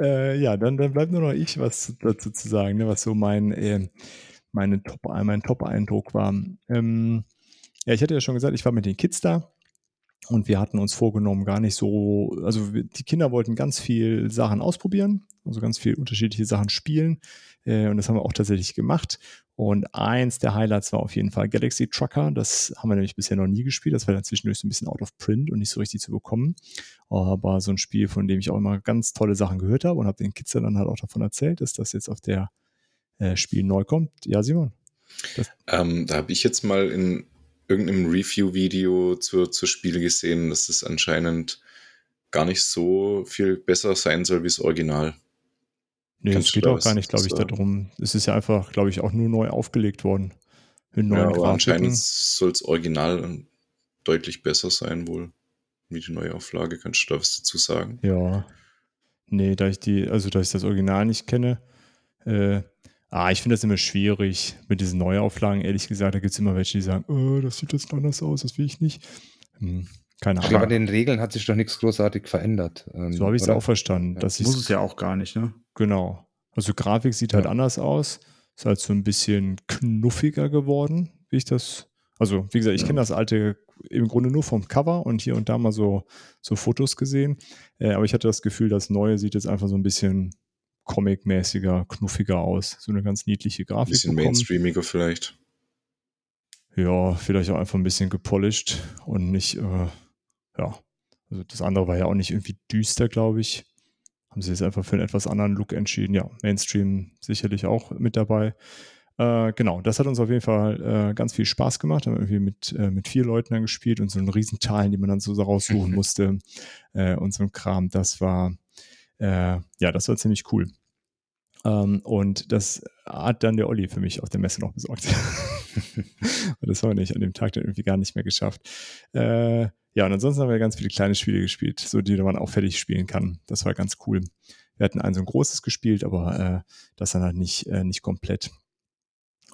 [SPEAKER 2] Äh, ja, dann, dann bleibt nur noch ich was dazu zu sagen, ne, was so mein, äh, meine Top, mein Top-Eindruck war. Ähm, ja, ich hatte ja schon gesagt, ich war mit den Kids da. Und wir hatten uns vorgenommen, gar nicht so, also die Kinder wollten ganz viel Sachen ausprobieren, also ganz viel unterschiedliche Sachen spielen. Äh, und das haben wir auch tatsächlich gemacht. Und eins der Highlights war auf jeden Fall Galaxy Trucker. Das haben wir nämlich bisher noch nie gespielt. Das war dann zwischendurch so ein bisschen out of print und nicht so richtig zu bekommen. Aber so ein Spiel, von dem ich auch immer ganz tolle Sachen gehört habe und habe den Kids dann halt auch davon erzählt, dass das jetzt auf der äh, Spiel neu kommt. Ja, Simon.
[SPEAKER 6] Ähm, da habe ich jetzt mal in irgendeinem Review-Video zur, zur Spiel gesehen, dass es anscheinend gar nicht so viel besser sein soll wie das Original.
[SPEAKER 2] Nee, es geht auch gar nicht, glaube ich, darum. Es ist ja einfach, glaube ich, auch nur neu aufgelegt worden.
[SPEAKER 6] Mit neuen ja, aber anscheinend soll es original deutlich besser sein, wohl. Wie die neue Auflage. Kannst du da was dazu sagen?
[SPEAKER 2] Ja. Nee, da ich die, also da ich das Original nicht kenne, äh, ah, ich finde das immer schwierig mit diesen Neuauflagen, ehrlich gesagt. Da gibt es immer welche, die sagen, oh, das sieht jetzt anders aus, das will ich nicht. Hm, keine Ahnung.
[SPEAKER 4] Aber an den Regeln hat sich doch nichts großartig verändert.
[SPEAKER 2] Ähm, so habe ich es auch verstanden. Ja.
[SPEAKER 3] Das muss es ja auch gar nicht, ne?
[SPEAKER 2] Genau. Also Grafik sieht halt ja. anders aus. Ist halt so ein bisschen knuffiger geworden, wie ich das. Also, wie gesagt, ich ja. kenne das alte im Grunde nur vom Cover und hier und da mal so, so Fotos gesehen. Äh, aber ich hatte das Gefühl, das Neue sieht jetzt einfach so ein bisschen Comic-mäßiger, knuffiger aus. So eine ganz niedliche Grafik. Ein
[SPEAKER 6] bisschen bekommen. mainstreamiger vielleicht.
[SPEAKER 2] Ja, vielleicht auch einfach ein bisschen gepolished und nicht, äh, ja. Also das andere war ja auch nicht irgendwie düster, glaube ich haben sie jetzt einfach für einen etwas anderen Look entschieden. Ja, Mainstream sicherlich auch mit dabei. Äh, genau, das hat uns auf jeden Fall äh, ganz viel Spaß gemacht. Haben irgendwie mit, äh, mit vier Leuten dann gespielt und so einen riesen Teilen, die man dann so raussuchen musste äh, und so ein Kram. Das war, äh, ja, das war ziemlich cool. Ähm, und das hat dann der Olli für mich auf der Messe noch besorgt. und das haben wir nicht an dem Tag dann irgendwie gar nicht mehr geschafft. Äh, ja, und ansonsten haben wir ganz viele kleine Spiele gespielt, so die man auch fertig spielen kann. Das war ganz cool. Wir hatten ein so ein großes gespielt, aber äh, das dann halt nicht, äh, nicht komplett.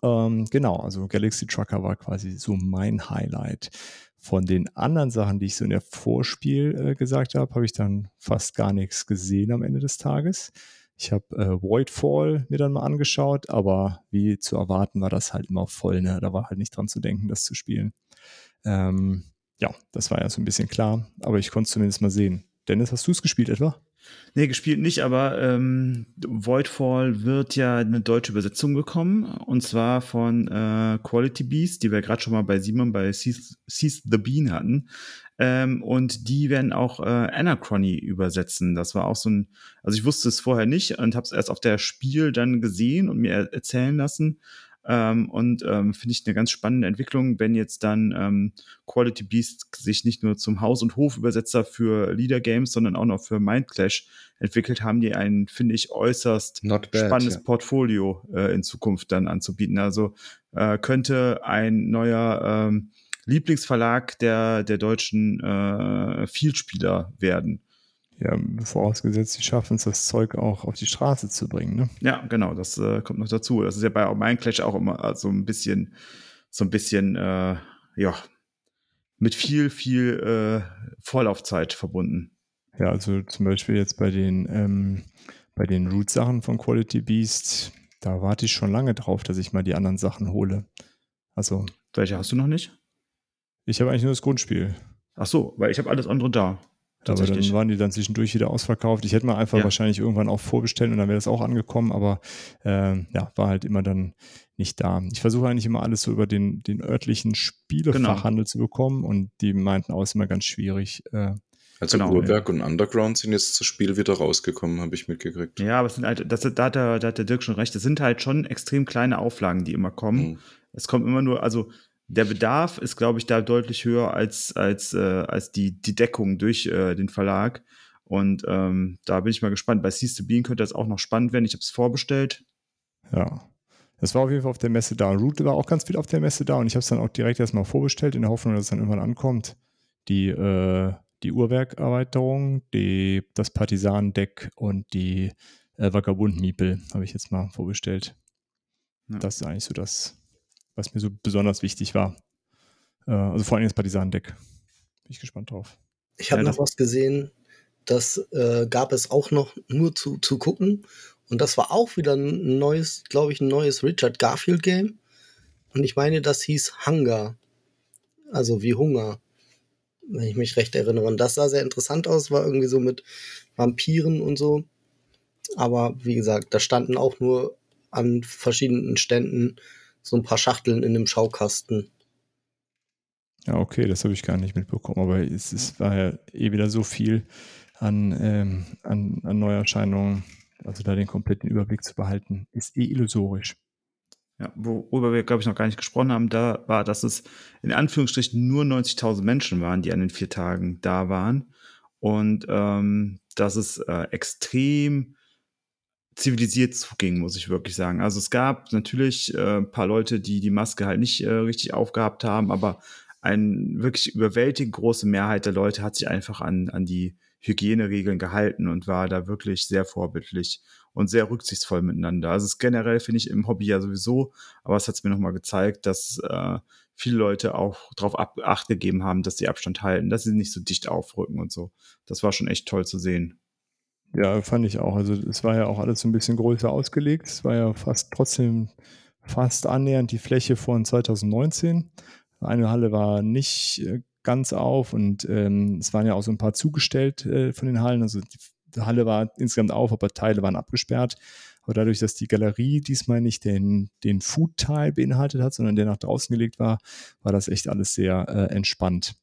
[SPEAKER 2] Ähm, genau, also Galaxy Trucker war quasi so mein Highlight. Von den anderen Sachen, die ich so in der Vorspiel äh, gesagt habe, habe ich dann fast gar nichts gesehen am Ende des Tages. Ich habe äh, Voidfall mir dann mal angeschaut, aber wie zu erwarten war das halt immer voll. Ne? Da war halt nicht dran zu denken, das zu spielen. Ähm, ja, das war ja so ein bisschen klar, aber ich konnte es zumindest mal sehen. Dennis, hast du es gespielt etwa?
[SPEAKER 3] Nee, gespielt nicht, aber ähm, Voidfall wird ja eine deutsche Übersetzung bekommen und zwar von äh, Quality Beast, die wir gerade schon mal bei Simon bei Seize the Bean hatten. Ähm, und die werden auch äh, Anachrony übersetzen. Das war auch so ein, also ich wusste es vorher nicht und habe es erst auf der Spiel dann gesehen und mir erzählen lassen. Ähm, und ähm, finde ich eine ganz spannende Entwicklung, wenn jetzt dann ähm, Quality Beast sich nicht nur zum Haus- und Hofübersetzer für Leader Games, sondern auch noch für Mindclash entwickelt, haben die ein, finde ich, äußerst bad, spannendes ja. Portfolio äh, in Zukunft dann anzubieten. Also äh, könnte ein neuer ähm, Lieblingsverlag der, der deutschen äh, Vielspieler werden.
[SPEAKER 2] Ja, vorausgesetzt, sie schaffen es, das Zeug auch auf die Straße zu bringen. Ne?
[SPEAKER 3] Ja, genau, das äh, kommt noch dazu. Das ist ja bei Minecraft auch immer so also ein bisschen, so ein bisschen, äh, ja, mit viel, viel äh, Vorlaufzeit verbunden.
[SPEAKER 2] Ja, also zum Beispiel jetzt bei den, ähm, bei den Root-Sachen von Quality Beast, da warte ich schon lange drauf, dass ich mal die anderen Sachen hole. Also.
[SPEAKER 3] Welche hast du noch nicht?
[SPEAKER 2] Ich habe eigentlich nur das Grundspiel.
[SPEAKER 3] Ach so, weil ich habe alles andere da.
[SPEAKER 2] Aber dann waren die dann zwischendurch wieder ausverkauft. Ich hätte mal einfach ja. wahrscheinlich irgendwann auch vorbestellt und dann wäre das auch angekommen, aber äh, ja, war halt immer dann nicht da. Ich versuche eigentlich immer alles so über den, den örtlichen Spielefachhandel genau. zu bekommen und die meinten auch, ist immer ganz schwierig. Äh,
[SPEAKER 6] also genau, Uhrwerk ja. und Underground sind jetzt das Spiel wieder rausgekommen, habe ich mitgekriegt.
[SPEAKER 3] Ja, aber es sind halt, das, da, hat der, da hat der Dirk schon recht, es sind halt schon extrem kleine Auflagen, die immer kommen. Mhm. Es kommt immer nur, also der Bedarf ist, glaube ich, da deutlich höher als, als, äh, als die, die Deckung durch äh, den Verlag. Und ähm, da bin ich mal gespannt. Bei Seas to Bean könnte das auch noch spannend werden. Ich habe es vorbestellt.
[SPEAKER 2] Ja. Das war auf jeden Fall auf der Messe da. Root war auch ganz viel auf der Messe da und ich habe es dann auch direkt erstmal vorbestellt, in der Hoffnung, dass es dann irgendwann ankommt. Die, äh, die Uhrwerkerweiterung, die, das Partisan-Deck und die äh, Vagabund-Miepel habe ich jetzt mal vorbestellt. Ja. Das ist eigentlich so das, was mir so besonders wichtig war. Äh, also vor allem das Partisan-Deck. Bin ich gespannt drauf.
[SPEAKER 5] Ich habe ja, noch was gesehen, das äh, gab es auch noch nur zu, zu gucken. Und das war auch wieder ein neues, glaube ich, ein neues Richard Garfield-Game. Und ich meine, das hieß Hunger. Also wie Hunger. wenn ich mich recht erinnere. Und das sah sehr interessant aus, war irgendwie so mit Vampiren und so. Aber wie gesagt, da standen auch nur an verschiedenen Ständen so ein paar Schachteln in dem Schaukasten.
[SPEAKER 2] Ja, okay, das habe ich gar nicht mitbekommen, aber es, es war ja eh wieder so viel an, ähm, an, an Neuerscheinungen. Also da den kompletten Überblick zu behalten, ist eh illusorisch.
[SPEAKER 3] Ja, worüber wir, glaube ich, noch gar nicht gesprochen haben, da war, dass es in Anführungsstrichen nur 90.000 Menschen waren, die an den vier Tagen da waren. Und ähm, dass es äh, extrem zivilisiert zuging, muss ich wirklich sagen. Also es gab natürlich äh, ein paar Leute, die die Maske halt nicht äh, richtig aufgehabt haben, aber eine wirklich überwältigend große Mehrheit der Leute hat sich einfach an, an die Hygieneregeln gehalten und war da wirklich sehr vorbildlich und sehr rücksichtsvoll miteinander. Also es generell finde ich im Hobby ja sowieso, aber es hat es mir nochmal gezeigt, dass äh, viele Leute auch darauf Acht gegeben haben, dass sie Abstand halten, dass sie nicht so dicht aufrücken und so. Das war schon echt toll zu sehen.
[SPEAKER 2] Ja, fand ich auch. Also es war ja auch alles so ein bisschen größer ausgelegt. Es war ja fast trotzdem fast annähernd die Fläche von 2019. Eine Halle war nicht äh, ganz auf und ähm, es waren ja auch so ein paar zugestellt äh, von den Hallen. Also die Halle war insgesamt auf, aber Teile waren abgesperrt. Aber dadurch, dass die Galerie diesmal nicht den, den Food-Teil beinhaltet hat, sondern der nach draußen gelegt war, war das echt alles sehr äh, entspannt.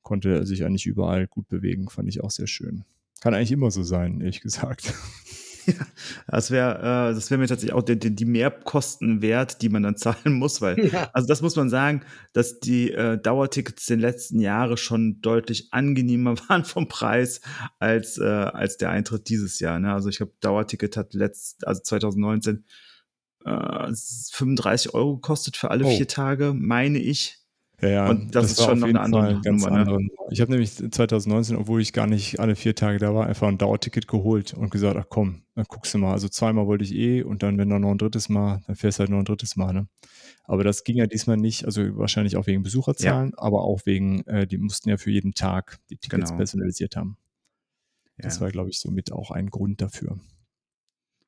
[SPEAKER 2] Konnte sich eigentlich überall gut bewegen, fand ich auch sehr schön. Kann eigentlich immer so sein, ehrlich gesagt.
[SPEAKER 3] Ja, das wäre äh, das wäre mir tatsächlich auch die, die, die, Mehrkosten wert, die man dann zahlen muss, weil ja. also das muss man sagen, dass die äh, Dauertickets den letzten Jahre schon deutlich angenehmer waren vom Preis als äh, als der Eintritt dieses Jahr. Ne? Also ich glaube, Dauerticket hat letzt also 2019 äh, 35 Euro gekostet für alle oh. vier Tage, meine ich.
[SPEAKER 2] Ja, ja. Und das, das ist schon noch eine andere ganz Nummer. Ne? Ich habe nämlich 2019, obwohl ich gar nicht alle vier Tage da war, einfach ein Dauerticket geholt und gesagt, ach komm, dann guckst du mal. Also zweimal wollte ich eh und dann, wenn du noch ein drittes Mal, dann fährst du halt noch ein drittes Mal. Ne? Aber das ging ja diesmal nicht, also wahrscheinlich auch wegen Besucherzahlen, ja. aber auch wegen, äh, die mussten ja für jeden Tag die Tickets genau. personalisiert haben. Das war, glaube ich, somit auch ein Grund dafür.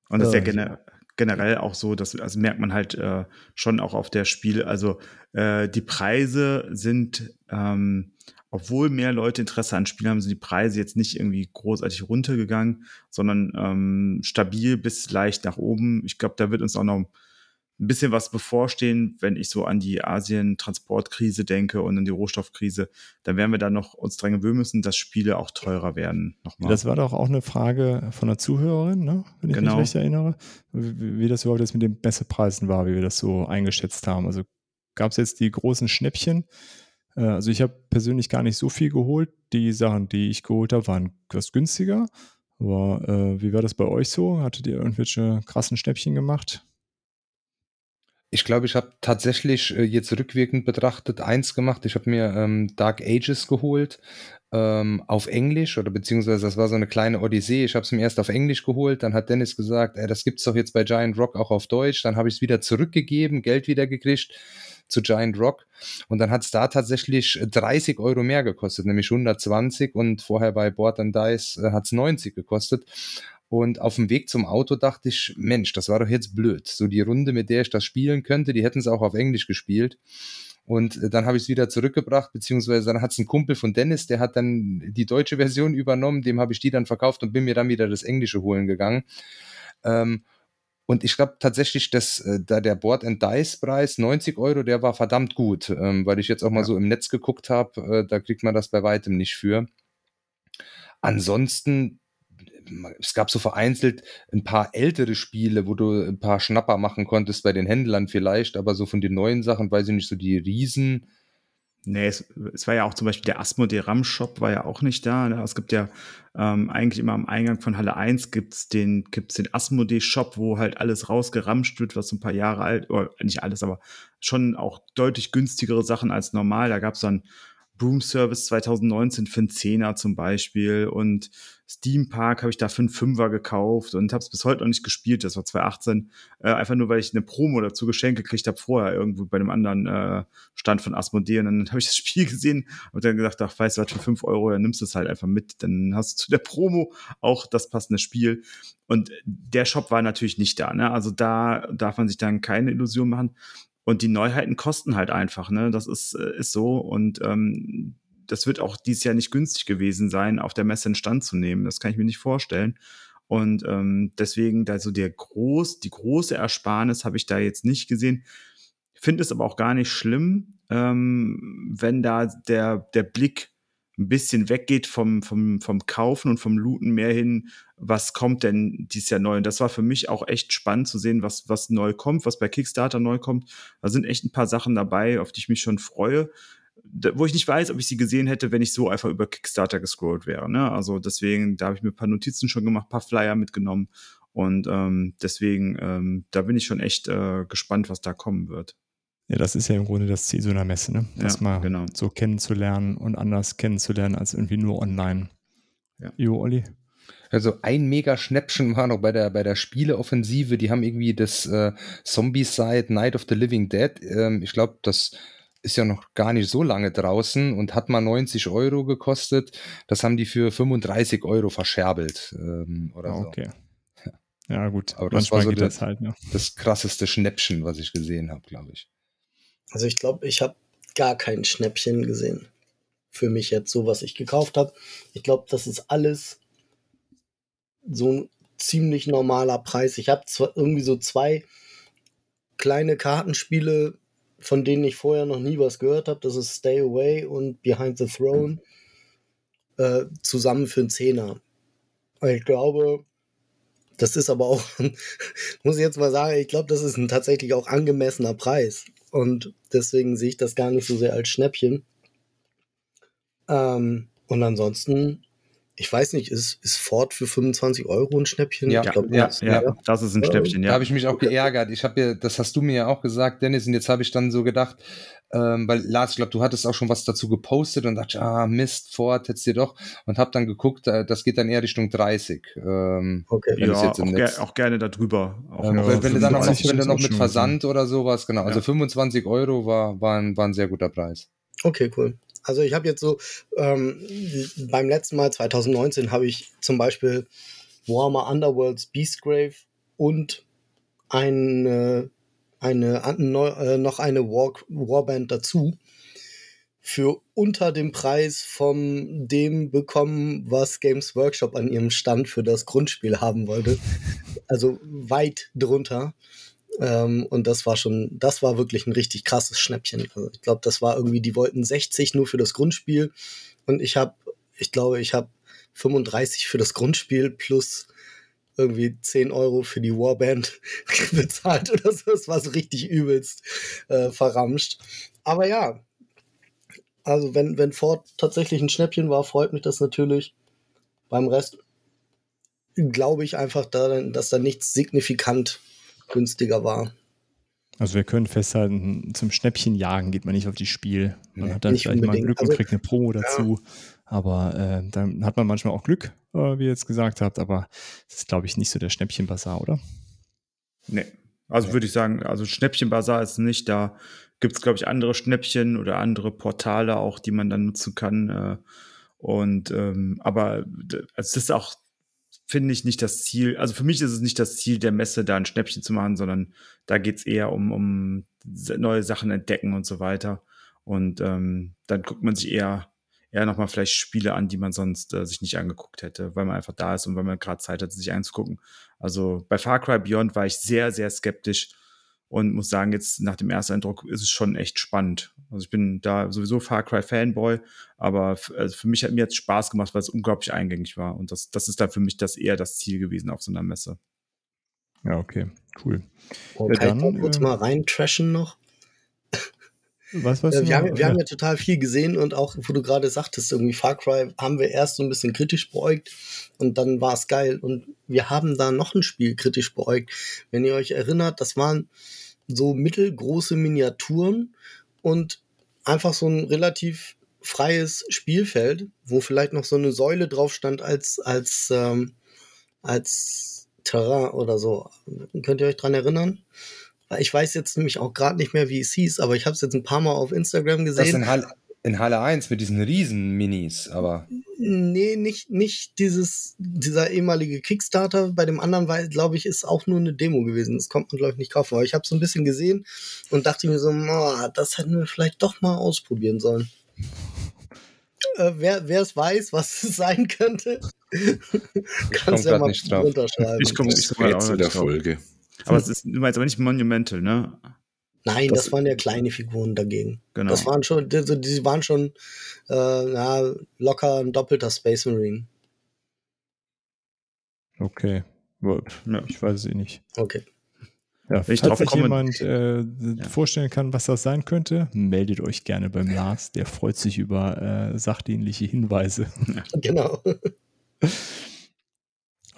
[SPEAKER 3] Und das ist ja äh, generell, generell auch so, das also merkt man halt äh, schon auch auf der Spiel. Also äh, die Preise sind, ähm, obwohl mehr Leute Interesse an Spielen haben, sind die Preise jetzt nicht irgendwie großartig runtergegangen, sondern ähm, stabil bis leicht nach oben. Ich glaube, da wird uns auch noch ein bisschen was bevorstehen, wenn ich so an die Asien-Transportkrise denke und an die Rohstoffkrise, dann werden wir da noch uns dran gewöhnen müssen, dass Spiele auch teurer werden.
[SPEAKER 2] Nochmal. Das war doch auch eine Frage von einer Zuhörerin, ne? wenn ich genau. mich recht erinnere, wie, wie, das überhaupt jetzt mit den Messepreisen war, wie wir das so eingeschätzt haben. Also gab es jetzt die großen Schnäppchen. Äh, also ich habe persönlich gar nicht so viel geholt. Die Sachen, die ich geholt habe, waren etwas günstiger. Aber äh, wie war das bei euch so? Hattet ihr irgendwelche krassen Schnäppchen gemacht?
[SPEAKER 4] Ich glaube, ich habe tatsächlich äh, jetzt rückwirkend betrachtet eins gemacht. Ich habe mir ähm, Dark Ages geholt ähm, auf Englisch oder beziehungsweise das war so eine kleine Odyssee. Ich habe es mir erst auf Englisch geholt, dann hat Dennis gesagt, ey, das gibt's doch jetzt bei Giant Rock auch auf Deutsch. Dann habe ich es wieder zurückgegeben, Geld wieder gekriegt zu Giant Rock und dann hat es da tatsächlich 30 Euro mehr gekostet, nämlich 120 und vorher bei Board and Dice äh, hat es 90 gekostet. Und auf dem Weg zum Auto dachte ich, Mensch, das war doch jetzt blöd. So die Runde, mit der ich das spielen könnte, die hätten es auch auf Englisch gespielt. Und äh, dann habe ich es wieder zurückgebracht, beziehungsweise dann hat es ein Kumpel von Dennis, der hat dann die deutsche Version übernommen, dem habe ich die dann verkauft und bin mir dann wieder das Englische holen gegangen. Ähm, und ich glaube tatsächlich, dass äh, da der Board and Dice Preis 90 Euro, der war verdammt gut, ähm, weil ich jetzt auch mal ja. so im Netz geguckt habe, äh, da kriegt man das bei weitem nicht für. Ansonsten es gab so vereinzelt ein paar ältere Spiele, wo du ein paar Schnapper machen konntest bei den Händlern vielleicht, aber so von den neuen Sachen, weiß ich nicht, so die Riesen.
[SPEAKER 3] Nee, es, es war ja auch zum Beispiel der Asmodee RAM Shop war ja auch nicht da. Ne? Es gibt ja ähm, eigentlich immer am Eingang von Halle 1 gibt's den, gibt's den Asmodee Shop, wo halt alles rausgeramscht wird, was so ein paar Jahre alt, oder nicht alles, aber schon auch deutlich günstigere Sachen als normal. Da gab's dann Broom Service 2019 für einen Zehner zum Beispiel und Steam Park habe ich da für einen Fünfer gekauft und habe es bis heute noch nicht gespielt. Das war 2018. Äh, einfach nur, weil ich eine Promo dazu geschenkt gekriegt habe vorher irgendwo bei einem anderen äh, Stand von Asmodee. Und dann habe ich das Spiel gesehen und dann gedacht, ach, weißt du was, für fünf Euro, dann nimmst du es halt einfach mit. Dann hast du zu der Promo auch das passende Spiel. Und der Shop war natürlich nicht da. Ne? Also da darf man sich dann keine Illusion machen. Und die Neuheiten kosten halt einfach, ne? Das ist, äh, ist so. Und ähm, das wird auch dieses Jahr nicht günstig gewesen sein, auf der Messe in Stand zu nehmen. Das kann ich mir nicht vorstellen. Und ähm, deswegen, da so der groß, die große Ersparnis habe ich da jetzt nicht gesehen. Finde es aber auch gar nicht schlimm, ähm, wenn da der, der Blick ein bisschen weggeht vom, vom, vom Kaufen und vom Looten mehr hin, was kommt denn dieses Jahr neu? Und das war für mich auch echt spannend zu sehen, was, was neu kommt, was bei Kickstarter neu kommt. Da sind echt ein paar Sachen dabei, auf die ich mich schon freue, wo ich nicht weiß, ob ich sie gesehen hätte, wenn ich so einfach über Kickstarter gescrollt wäre. Ne? Also deswegen, da habe ich mir ein paar Notizen schon gemacht, ein paar Flyer mitgenommen. Und ähm, deswegen, ähm, da bin ich schon echt äh, gespannt, was da kommen wird.
[SPEAKER 2] Ja, das ist ja im Grunde das Ziel so einer Messe, ne? Das
[SPEAKER 3] Ja,
[SPEAKER 2] mal
[SPEAKER 3] genau.
[SPEAKER 2] so kennenzulernen und anders kennenzulernen als irgendwie nur online.
[SPEAKER 3] Ja.
[SPEAKER 2] Jo, Olli?
[SPEAKER 4] Also ein mega Schnäppchen war noch bei der, bei der Spieleoffensive. Die haben irgendwie das äh, Zombie-Side Night of the Living Dead. Ähm, ich glaube, das ist ja noch gar nicht so lange draußen und hat mal 90 Euro gekostet. Das haben die für 35 Euro verscherbelt ähm, oder so.
[SPEAKER 2] okay. Ja, gut.
[SPEAKER 4] Aber das
[SPEAKER 2] Manchmal
[SPEAKER 4] war so
[SPEAKER 2] das halt, ne?
[SPEAKER 4] Das krasseste Schnäppchen, was ich gesehen habe, glaube ich.
[SPEAKER 5] Also ich glaube, ich habe gar kein Schnäppchen gesehen. Für mich jetzt so, was ich gekauft habe. Ich glaube, das ist alles so ein ziemlich normaler Preis. Ich habe zwar irgendwie so zwei kleine Kartenspiele, von denen ich vorher noch nie was gehört habe. Das ist Stay Away und Behind the Throne. Äh, zusammen für einen Zehner. Ich glaube, das ist aber auch, muss ich jetzt mal sagen, ich glaube, das ist ein tatsächlich auch angemessener Preis. Und deswegen sehe ich das gar nicht so sehr als Schnäppchen. Ähm, und ansonsten, ich weiß nicht, ist, ist Ford für 25 Euro ein Schnäppchen?
[SPEAKER 4] Ja,
[SPEAKER 5] ich glaub,
[SPEAKER 3] ja,
[SPEAKER 5] das-
[SPEAKER 3] ja, das ist ein
[SPEAKER 5] Ja,
[SPEAKER 3] Schnäppchen,
[SPEAKER 4] Da
[SPEAKER 3] ja.
[SPEAKER 4] habe ich mich auch geärgert. Ich habe ja, das hast du mir ja auch gesagt, Dennis, und jetzt habe ich dann so gedacht, ähm, weil Lars, ich glaube, du hattest auch schon was dazu gepostet und dachte, ah, Mist, Ford, hättest dir doch, und habe dann geguckt, äh, das geht dann eher Richtung 30. Ähm,
[SPEAKER 5] Okay.
[SPEAKER 3] Ja,
[SPEAKER 4] es jetzt im
[SPEAKER 3] auch, ger auch gerne darüber. Auch
[SPEAKER 4] ähm,
[SPEAKER 2] Ja,
[SPEAKER 4] wenn, wenn du dann auch noch,
[SPEAKER 2] 35
[SPEAKER 4] wenn du noch mit Versand oder sowas, genau, also
[SPEAKER 3] Ja.
[SPEAKER 4] 25 Euro war, war, ein, war ein sehr guter Preis.
[SPEAKER 5] Okay, cool. Also ich habe jetzt so, ähm, beim letzten Mal 2019 habe ich zum Beispiel Warhammer Underworlds Beastgrave und eine, eine, neu, äh, noch eine War, Warband dazu für unter dem Preis von dem bekommen, was Games Workshop an ihrem Stand für das Grundspiel haben wollte. Also weit drunter. Ähm, und das war schon, das war wirklich ein richtig krasses Schnäppchen. Also ich glaube, das war irgendwie, die wollten 60 nur für das Grundspiel und ich habe, ich glaube, ich habe 35 für das Grundspiel plus irgendwie 10 Euro für die Warband bezahlt oder so. Das war so richtig übelst äh, verramscht. Aber ja, also wenn, wenn Ford tatsächlich ein Schnäppchen war, freut mich das natürlich. Beim Rest glaube ich einfach, da, dass da nichts signifikant günstiger war.
[SPEAKER 2] Also wir können festhalten, zum Schnäppchen jagen geht man nicht auf die Spiel. Man
[SPEAKER 4] Nee,
[SPEAKER 2] hat dann
[SPEAKER 5] nicht
[SPEAKER 2] vielleicht mal
[SPEAKER 5] unbedingt.
[SPEAKER 2] Glück und
[SPEAKER 5] Also,
[SPEAKER 2] kriegt eine Promo dazu. Aber äh, dann hat man manchmal auch Glück, äh, wie ihr jetzt gesagt habt. Aber das ist, glaube ich, nicht so der Schnäppchenbazar, oder?
[SPEAKER 3] Nee. Also würde ich sagen, also Schnäppchenbazar ist nicht, da gibt es, glaube ich, andere Schnäppchen oder andere Portale auch, die man dann nutzen kann. Äh, und ähm, aber es ist auch, finde ich, nicht das Ziel, also für mich ist es nicht das Ziel der Messe, da ein Schnäppchen zu machen, sondern da geht es eher um, um neue Sachen entdecken und so weiter. Und ähm, dann guckt man sich eher eher nochmal vielleicht Spiele an, die man sonst äh, sich nicht angeguckt hätte, weil man einfach da ist und weil man gerade Zeit hat, sich anzugucken. Also bei Far Cry Beyond war ich sehr, sehr skeptisch und muss sagen, jetzt nach dem ersten Eindruck ist es schon echt spannend. Also ich bin da sowieso Far Cry Fanboy, aber also für mich hat mir jetzt Spaß gemacht, weil es unglaublich eingängig war. Und das, das ist dann für mich das eher das Ziel gewesen auf so einer Messe.
[SPEAKER 2] Ja, okay, cool.
[SPEAKER 5] Oh,
[SPEAKER 2] Ja,
[SPEAKER 5] kann ich
[SPEAKER 2] dann,
[SPEAKER 5] da kurz
[SPEAKER 2] äh,
[SPEAKER 5] mal reintrashen noch?
[SPEAKER 2] Was weißt
[SPEAKER 5] Äh,
[SPEAKER 2] du?
[SPEAKER 5] wir, haben, wir haben ja total viel gesehen und auch, wo du gerade sagtest, irgendwie Far Cry haben wir erst so ein bisschen kritisch beäugt und dann war es geil. Und wir haben da noch ein Spiel kritisch beäugt. Wenn ihr euch erinnert, das waren so mittelgroße Miniaturen und einfach so ein relativ freies Spielfeld, wo vielleicht noch so eine Säule drauf stand als, als, ähm, als Terrain oder so. Könnt ihr euch dran erinnern? Ich weiß jetzt nämlich auch gerade nicht mehr, wie es hieß, aber ich habe es jetzt ein paar Mal auf Instagram
[SPEAKER 4] Das
[SPEAKER 5] gesehen.
[SPEAKER 4] in Halle, in Halle 1 mit diesen Riesen-Minis, aber
[SPEAKER 5] Nee, nicht, nicht dieses, dieser ehemalige Kickstarter. Bei dem anderen, glaube ich, ist auch nur eine Demo gewesen. Das kommt man, glaube ich, nicht kaufen. Aber ich habe so ein bisschen gesehen und dachte mir so, "Ah, das hätten wir vielleicht doch mal ausprobieren sollen. äh, wer es weiß, was es sein könnte, kannst
[SPEAKER 4] komm
[SPEAKER 5] ja mal runterschreiben.
[SPEAKER 3] Ich komme
[SPEAKER 6] Das
[SPEAKER 3] komm
[SPEAKER 6] Rätsel
[SPEAKER 3] nicht
[SPEAKER 6] der
[SPEAKER 3] drauf.
[SPEAKER 6] Folge.
[SPEAKER 3] Aber es ist, du meinst aber nicht Monumental, ne?
[SPEAKER 5] Nein,
[SPEAKER 3] das-
[SPEAKER 5] das, waren ja kleine Figuren dagegen.
[SPEAKER 3] Genau.
[SPEAKER 5] Das waren schon, die, die waren schon äh, na, locker ein doppelter Space Marine.
[SPEAKER 2] Okay.
[SPEAKER 3] Ja.
[SPEAKER 2] Ich weiß es eh nicht.
[SPEAKER 5] Okay.
[SPEAKER 2] Ja,
[SPEAKER 3] Wenn ich
[SPEAKER 2] falls sich
[SPEAKER 3] komme-
[SPEAKER 2] jemand äh, vorstellen kann, was das sein könnte, meldet euch gerne beim Lars. Der freut sich über äh, sachdienliche Hinweise.
[SPEAKER 5] Genau.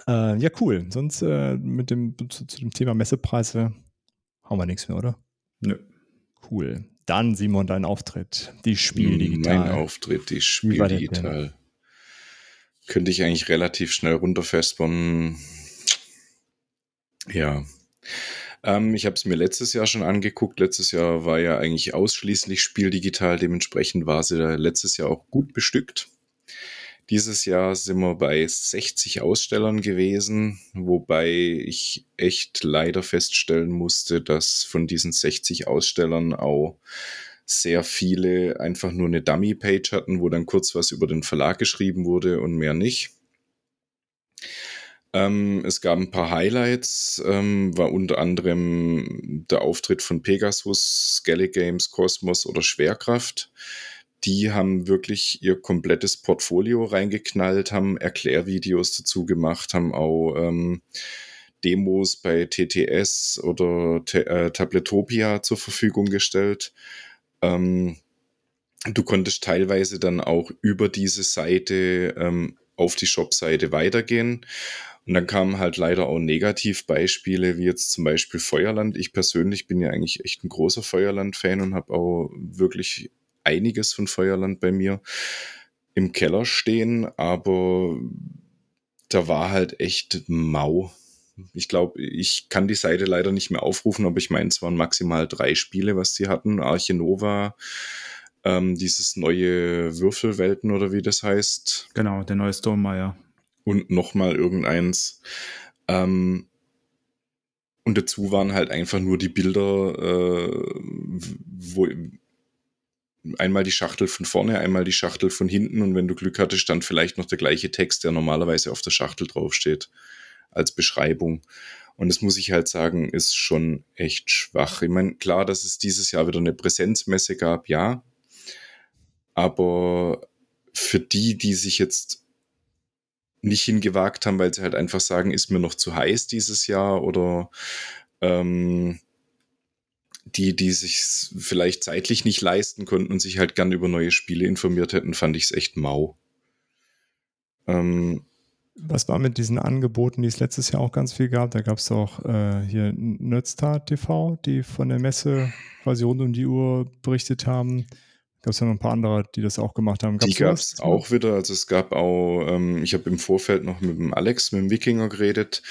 [SPEAKER 2] Äh, ja, cool. Sonst äh, mit dem, zu, zu dem Thema Messepreise haben wir nichts mehr, oder?
[SPEAKER 3] Nö.
[SPEAKER 2] Cool. Dann, Simon, dein Auftritt. Die Spiel digital.
[SPEAKER 6] Mein Auftritt, die Spiel digital. Könnte ich eigentlich relativ schnell runterfestbauen. Ja. Ähm, ich habe es mir letztes Jahr schon angeguckt. Letztes Jahr war ja eigentlich ausschließlich Spiel digital. Dementsprechend war sie letztes Jahr auch gut bestückt. Dieses Jahr sind wir bei 60 Ausstellern gewesen, wobei ich echt leider feststellen musste, dass von diesen 60 Ausstellern auch sehr viele einfach nur eine Dummy-Page hatten, wo dann kurz was über den Verlag geschrieben wurde und mehr nicht. Ähm, es gab ein paar Highlights, ähm, war unter anderem der Auftritt von Pegasus, Skelly Games, Cosmos oder Schwerkraft. Die haben wirklich ihr komplettes Portfolio reingeknallt, haben Erklärvideos dazu gemacht, haben auch ähm, Demos bei TTS oder T äh, Tabletopia zur Verfügung gestellt. Ähm, du konntest teilweise dann auch über diese Seite ähm, auf die Shop-Seite weitergehen. Und dann kamen halt leider auch Negativbeispiele, wie jetzt zum Beispiel Feuerland. Ich persönlich bin ja eigentlich echt ein großer Feuerland-Fan und habe auch wirklich einiges von Feuerland bei mir im Keller stehen, aber da war halt echt mau. Ich glaube, ich kann die Seite leider nicht mehr aufrufen, aber ich meine, es waren maximal drei Spiele, was sie hatten. Arche Nova, ähm, dieses neue Würfelwelten oder wie das heißt
[SPEAKER 3] Genau, der neue Stormmeyer.
[SPEAKER 6] und nochmal irgendeins. Ähm, und dazu waren halt einfach nur die Bilder, äh, wo einmal die Schachtel von vorne, einmal die Schachtel von hinten und wenn du Glück hattest, stand vielleicht noch der gleiche Text, der normalerweise auf der Schachtel draufsteht, als Beschreibung. Und das muss ich halt sagen, ist schon echt schwach. Ich meine, klar, dass es dieses Jahr wieder eine Präsenzmesse gab, ja. Aber für die, die sich jetzt nicht hingewagt haben, weil sie halt einfach sagen, ist mir noch zu heiß dieses Jahr oder ähm, die, die sich vielleicht zeitlich nicht leisten konnten und sich halt gern über neue Spiele informiert hätten, fand ich es echt mau. Ähm,
[SPEAKER 2] Was war mit diesen Angeboten, die es letztes Jahr auch ganz viel gab? Da gab es auch äh, hier Nerdstar TV, die von der Messe quasi rund um die Uhr berichtet haben. Gab es ja noch ein paar andere, die das auch gemacht haben.
[SPEAKER 6] die
[SPEAKER 2] Gab's
[SPEAKER 6] gab
[SPEAKER 2] sowas?
[SPEAKER 6] es auch wieder. Also es gab auch, ähm, ich habe im Vorfeld noch mit dem Alex, mit dem Wikinger geredet.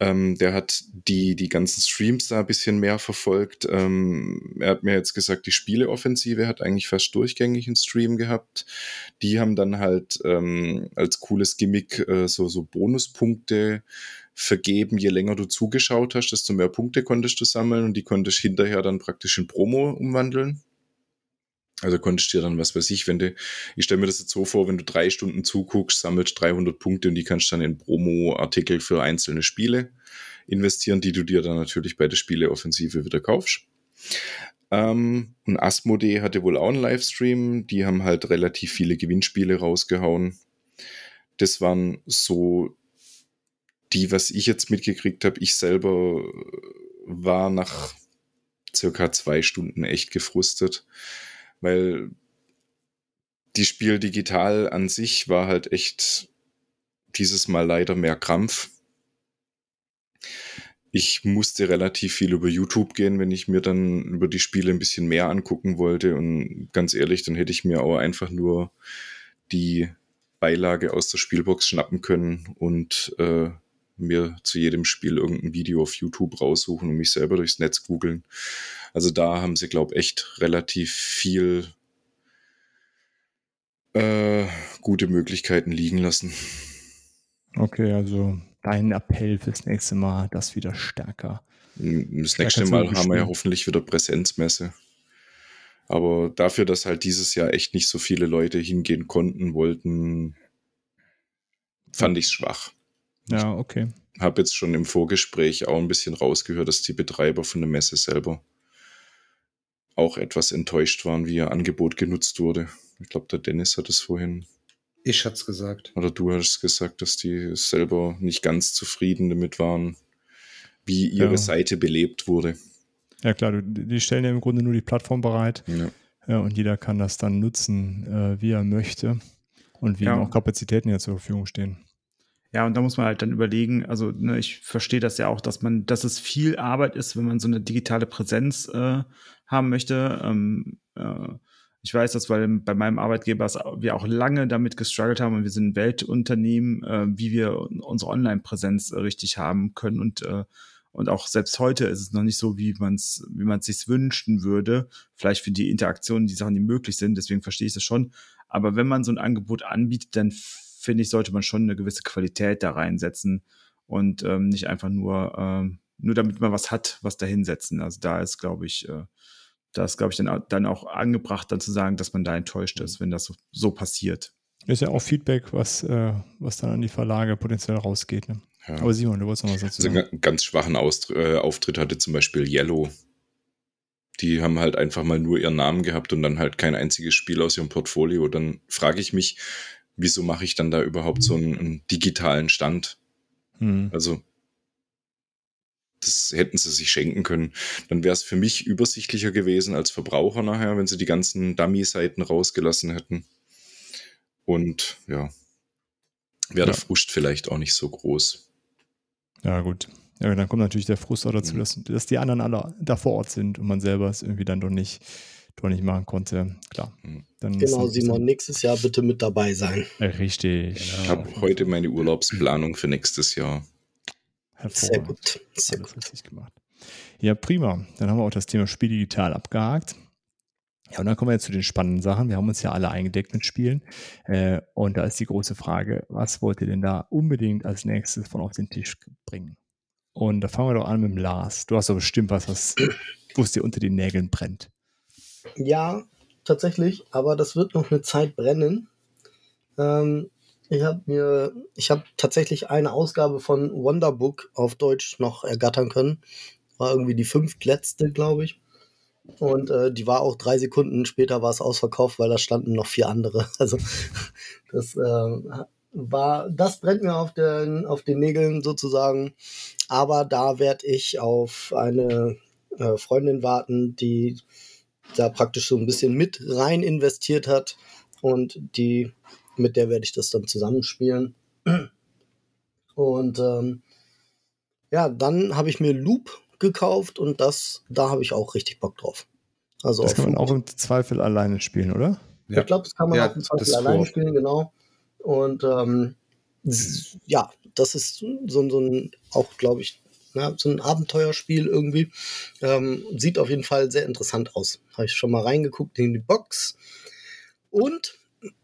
[SPEAKER 6] Ähm, der hat die, die ganzen Streams da ein bisschen mehr verfolgt. Ähm, er hat mir jetzt gesagt, die Spieleoffensive hat eigentlich fast durchgängig einen Stream gehabt. Die haben dann halt ähm, als cooles Gimmick äh, so, so Bonuspunkte vergeben. Je länger du zugeschaut hast, desto mehr Punkte konntest du sammeln und die konntest hinterher dann praktisch in Promo umwandeln. Also konntest du dir dann, was weiß ich, wenn du, ich stelle mir das jetzt so vor, wenn du drei Stunden zuguckst, sammelst 300 Punkte und die kannst du dann in Promo-Artikel für einzelne Spiele investieren, die du dir dann natürlich bei der Spieleoffensive wieder kaufst. Ähm, und Asmodee hatte wohl auch einen Livestream, die haben halt relativ viele Gewinnspiele rausgehauen. Das waren so die, was ich jetzt mitgekriegt habe. Ich selber war nach circa zwei Stunden echt gefrustet weil die Spiel digital an sich war halt echt dieses Mal leider mehr Krampf. Ich musste relativ viel über YouTube gehen, wenn ich mir dann über die Spiele ein bisschen mehr angucken wollte. Und ganz ehrlich, dann hätte ich mir auch einfach nur die Beilage aus der Spielbox schnappen können und äh, mir zu jedem Spiel irgendein Video auf YouTube raussuchen und mich selber durchs Netz googeln. Also da haben sie, glaube ich, echt relativ viel äh, gute Möglichkeiten liegen lassen.
[SPEAKER 2] Okay, also dein Appell fürs nächste Mal, das wieder stärker.
[SPEAKER 6] Das
[SPEAKER 2] Stärker
[SPEAKER 6] nächste Mal haben wir ja hoffentlich wieder Präsenzmesse. Aber dafür, dass halt dieses Jahr echt nicht so viele Leute hingehen konnten, wollten, fand ich es schwach.
[SPEAKER 2] Ja, okay.
[SPEAKER 6] Habe jetzt schon im Vorgespräch auch ein bisschen rausgehört, dass die Betreiber von der Messe selber auch etwas enttäuscht waren, wie ihr Angebot genutzt wurde. Ich glaube, der Dennis hat es vorhin.
[SPEAKER 4] Ich hatte es gesagt.
[SPEAKER 6] Oder du hast gesagt, dass die selber nicht ganz zufrieden damit waren, wie ihre ja. Seite belebt wurde.
[SPEAKER 2] Ja klar, die stellen ja im Grunde nur die Plattform bereit
[SPEAKER 6] ja.
[SPEAKER 2] Ja, und jeder kann das dann nutzen, äh, wie er möchte und wie ja. ihm auch Kapazitäten ja zur Verfügung stehen.
[SPEAKER 3] Ja, und da muss man halt dann überlegen, also ne, ich verstehe das ja auch, dass man, dass es viel Arbeit ist, wenn man so eine digitale Präsenz äh, haben möchte. Ähm, äh, ich weiß das, weil bei meinem Arbeitgeber wir auch lange damit gestruggelt haben und wir sind ein Weltunternehmen, äh, wie wir unsere Online-Präsenz äh, richtig haben können und äh, und auch selbst heute ist es noch nicht so, wie man es wie man sich wünschen würde. Vielleicht für die Interaktionen, die Sachen, die möglich sind. Deswegen verstehe ich das schon. Aber wenn man so ein Angebot anbietet, dann finde ich, sollte man schon eine gewisse Qualität da reinsetzen und ähm, nicht einfach nur, ähm, nur damit man was hat, was da hinsetzen. Also da ist, glaube ich, äh, da ist, glaube ich, dann, dann auch angebracht, dann zu sagen, dass man da enttäuscht ist, wenn das so, so passiert.
[SPEAKER 2] Ist ja auch Feedback, was, äh, was dann an die Verlage potenziell rausgeht. Ne? Ja. Aber Simon, du wolltest noch was dazu
[SPEAKER 6] sagen. Also einen ganz schwachen Austr äh, Auftritt hatte zum Beispiel Yellow. Die haben halt einfach mal nur ihren Namen gehabt und dann halt kein einziges Spiel aus ihrem Portfolio. Dann frage ich mich, wieso mache ich dann da überhaupt so einen, einen digitalen Stand? Hm. Also, das hätten sie sich schenken können. Dann wäre es für mich übersichtlicher gewesen als Verbraucher nachher, wenn sie die ganzen Dummy-Seiten rausgelassen hätten. Und ja, wäre ja. der Frust vielleicht auch nicht so groß.
[SPEAKER 2] Ja, gut. Ja, dann kommt natürlich der Frust auch dazu, mhm. dass, dass die anderen alle da vor Ort sind und man selber es irgendwie dann doch nicht Tor nicht machen konnte, klar.
[SPEAKER 5] Hm. Dann genau, Simon, nächstes Jahr bitte mit dabei sein.
[SPEAKER 2] Richtig.
[SPEAKER 6] Genau. Ich habe heute meine Urlaubsplanung für nächstes Jahr.
[SPEAKER 5] Sehr gut. Sehr
[SPEAKER 2] gut. Richtig gemacht. Ja, prima. Dann haben wir auch das Thema Spiel digital abgehakt. Ja, und dann kommen wir jetzt zu den spannenden Sachen. Wir haben uns ja alle eingedeckt mit Spielen. Äh, und da ist die große Frage, was wollt ihr denn da unbedingt als nächstes von auf den Tisch bringen? Und da fangen wir doch an mit dem Lars. Du hast doch bestimmt was, was wo es dir unter den Nägeln brennt.
[SPEAKER 5] Ja, tatsächlich, aber das wird noch eine Zeit brennen. Ähm, ich habe mir, ich habe tatsächlich eine Ausgabe von Wonderbook auf Deutsch noch ergattern können. War irgendwie die fünftletzte, glaube ich. Und äh, die war auch drei Sekunden später war es ausverkauft, weil da standen noch vier andere. Also das äh, war, das brennt mir auf den, auf den Nägeln sozusagen. Aber da werde ich auf eine äh, Freundin warten, die da praktisch so ein bisschen mit rein investiert hat und die, mit der werde ich das dann zusammenspielen. Und ähm, ja, dann habe ich mir Loop gekauft und das, da habe ich auch richtig Bock drauf.
[SPEAKER 2] Also das kann man auch im Zweifel alleine spielen, oder?
[SPEAKER 5] Ja. Ich glaube, das kann man ja, auch im Zweifel alleine vor. spielen, genau. Und ähm, ja, das ist so, so ein, auch glaube ich, Ne? So ein Abenteuerspiel irgendwie. Ähm, sieht auf jeden Fall sehr interessant aus. Habe ich schon mal reingeguckt in die Box. Und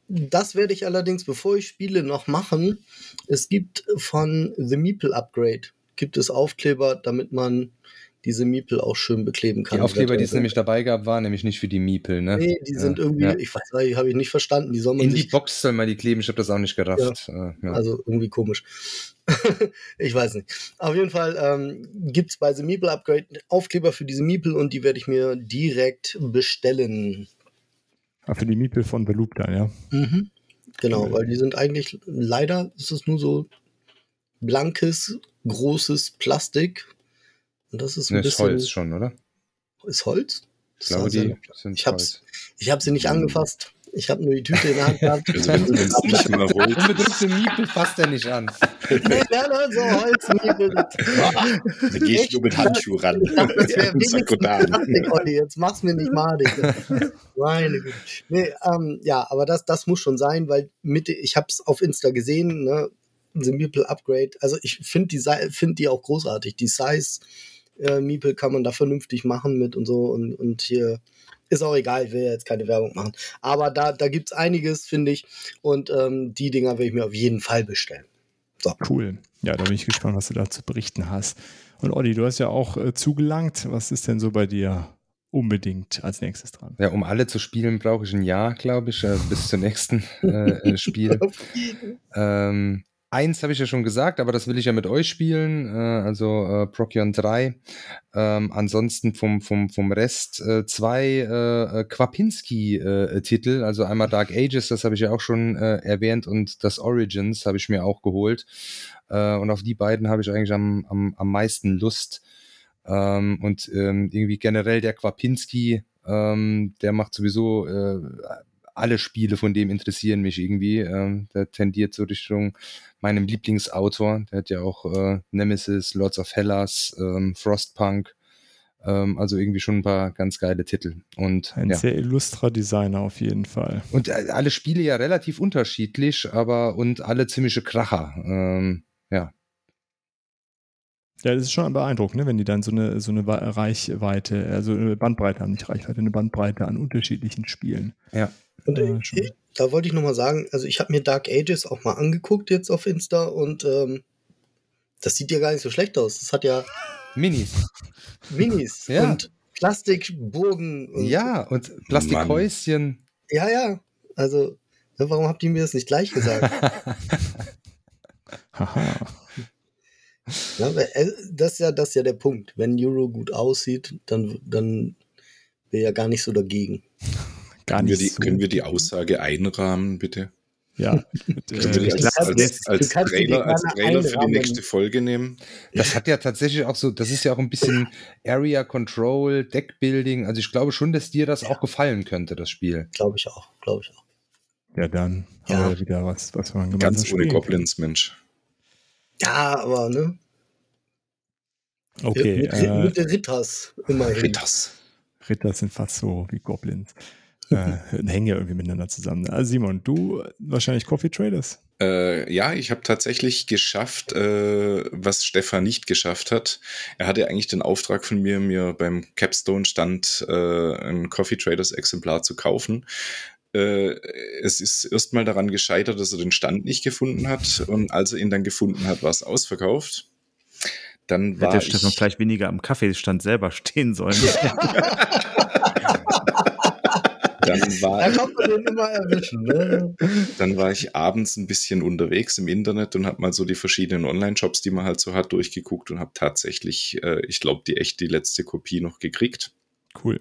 [SPEAKER 5] das werde ich allerdings, bevor ich spiele, noch machen. Es gibt von The Meeple Upgrade gibt es Aufkleber, damit man diese Miepel auch schön bekleben kann.
[SPEAKER 4] Die Aufkleber, die es nämlich dabei gab, waren nämlich nicht für die Miepel, ne?
[SPEAKER 5] Nee, die sind irgendwie, ja. ich weiß nicht, habe ich nicht verstanden. Die soll man
[SPEAKER 4] In die Box soll man die kleben, ich habe das auch nicht gerafft.
[SPEAKER 5] Ja. Ja. Also irgendwie komisch. ich weiß nicht. Auf jeden Fall ähm, gibt es bei The Meeple Upgrade Aufkleber für diese Miepel und die werde ich mir direkt bestellen.
[SPEAKER 2] Ah, für die Miepel von The Loop dann, ja?
[SPEAKER 5] Mhm. Genau, weil die sind eigentlich, leider ist es nur so blankes, großes Plastik und das ist ein
[SPEAKER 4] ne,
[SPEAKER 5] bisschen.
[SPEAKER 4] Ist Holz schon, oder?
[SPEAKER 5] Ist Holz?
[SPEAKER 4] Ich glaube, die sind
[SPEAKER 5] ich hab's, Ich habe sie nicht angefasst. Ich habe nur die Tüte in der Hand gehabt. Also wenn
[SPEAKER 4] es nicht mehr rollt. Unbedrückte Miepel fasst er nicht an.
[SPEAKER 5] nee, nein, so Holzmiepel.
[SPEAKER 6] da gehe ich nur mit Handschuh ran.
[SPEAKER 5] Das wäre Olli. Jetzt mach's mir nicht madig. Meine Güte. Nee, ähm, ja, aber das, das muss schon sein, weil mit, ich habe es auf Insta gesehen, ne, The Meeple Upgrade. Also ich finde die, find die auch großartig. Die Size äh, Meeple kann man da vernünftig machen mit und so und, und hier ist auch egal, ich will jetzt keine Werbung machen. Aber da, da gibt es einiges, finde ich. Und ähm, die Dinger will ich mir auf jeden Fall bestellen.
[SPEAKER 2] So. Cool. Ja, da bin ich gespannt, was du da zu berichten hast. Und Olli, du hast ja auch äh, zugelangt. Was ist denn so bei dir unbedingt als nächstes dran.
[SPEAKER 4] Ja, um alle zu spielen, brauche ich ein Jahr, glaube ich, äh, bis zum nächsten äh, Spiel. ähm, Eins habe ich ja schon gesagt, aber das will ich ja mit euch spielen, äh, also äh, Procyon 3. Ähm, ansonsten vom, vom, vom Rest äh, zwei äh, äh Kwapinski-Titel, äh, also einmal Dark Ages, das habe ich ja auch schon äh, erwähnt, und das Origins habe ich mir auch geholt. Äh, und auf die beiden habe ich eigentlich am, am, am meisten Lust. Ähm, und ähm, irgendwie generell der Kwapinski, ähm, der macht sowieso äh, alle Spiele von dem interessieren mich irgendwie. Ähm, der tendiert so Richtung meinem Lieblingsautor. Der hat ja auch äh, Nemesis, Lords of Hellas, ähm, Frostpunk. Ähm, also irgendwie schon ein paar ganz geile Titel. Und,
[SPEAKER 2] ein
[SPEAKER 4] ja.
[SPEAKER 2] sehr illustrer Designer auf jeden Fall.
[SPEAKER 4] Und äh, alle Spiele ja relativ unterschiedlich, aber und alle ziemliche Kracher. Ähm, ja.
[SPEAKER 2] Ja, das ist schon beeindruckend, ne? wenn die dann so eine, so eine Reichweite, also eine Bandbreite haben, nicht Reichweite, eine Bandbreite an unterschiedlichen Spielen.
[SPEAKER 4] Ja.
[SPEAKER 5] Und äh, ich, da wollte ich nochmal sagen, also ich habe mir Dark Ages auch mal angeguckt jetzt auf Insta und ähm, das sieht ja gar nicht so schlecht aus. Das hat ja
[SPEAKER 4] Minis.
[SPEAKER 5] Minis ja. und Plastikburgen.
[SPEAKER 4] Und ja, und Plastikhäuschen.
[SPEAKER 5] Ja, ja. Also, warum habt ihr mir das nicht gleich gesagt? Ja, äh, das ist ja, das ist ja der Punkt. Wenn Euro gut aussieht, dann, dann wäre ja gar nicht so dagegen.
[SPEAKER 6] Gar können, wir die, so können wir die Aussage einrahmen, bitte?
[SPEAKER 2] Ja.
[SPEAKER 6] Die als, als, als Trailer, als Trailer für die nächste Folge nehmen?
[SPEAKER 4] Das hat ja tatsächlich auch so, das ist ja auch ein bisschen Area Control, Deckbuilding. Also ich glaube schon, dass dir das ja. auch gefallen könnte, das Spiel.
[SPEAKER 5] Glaube ich auch, glaube ich auch.
[SPEAKER 2] Ja, dann ja. haben wir wieder was, was man
[SPEAKER 6] Ganz ohne Goblins, Mensch.
[SPEAKER 5] Ja, aber ne?
[SPEAKER 2] Okay.
[SPEAKER 5] Mit, äh, mit Ritters immerhin.
[SPEAKER 6] Ritters.
[SPEAKER 2] Ritter sind fast so wie Goblins. Äh, hängen ja irgendwie miteinander zusammen. Also Simon, du wahrscheinlich Coffee Traders?
[SPEAKER 6] Äh, ja, ich habe tatsächlich geschafft, äh, was Stefan nicht geschafft hat. Er hatte eigentlich den Auftrag von mir, mir beim Capstone-Stand äh, ein Coffee Traders Exemplar zu kaufen. Äh, es ist erstmal daran gescheitert, dass er den Stand nicht gefunden hat. Und als er ihn dann gefunden hat, war es ausverkauft. Dann war
[SPEAKER 3] Hätte Stefan vielleicht weniger am Kaffeestand selber stehen sollen.
[SPEAKER 6] dann war,
[SPEAKER 5] da kommt man den immer erwischen. Ne?
[SPEAKER 6] Dann war ich abends ein bisschen unterwegs im Internet und habe mal so die verschiedenen Online-Shops, die man halt so hat, durchgeguckt und habe tatsächlich, äh, ich glaube, die echt die letzte Kopie noch gekriegt.
[SPEAKER 2] Cool.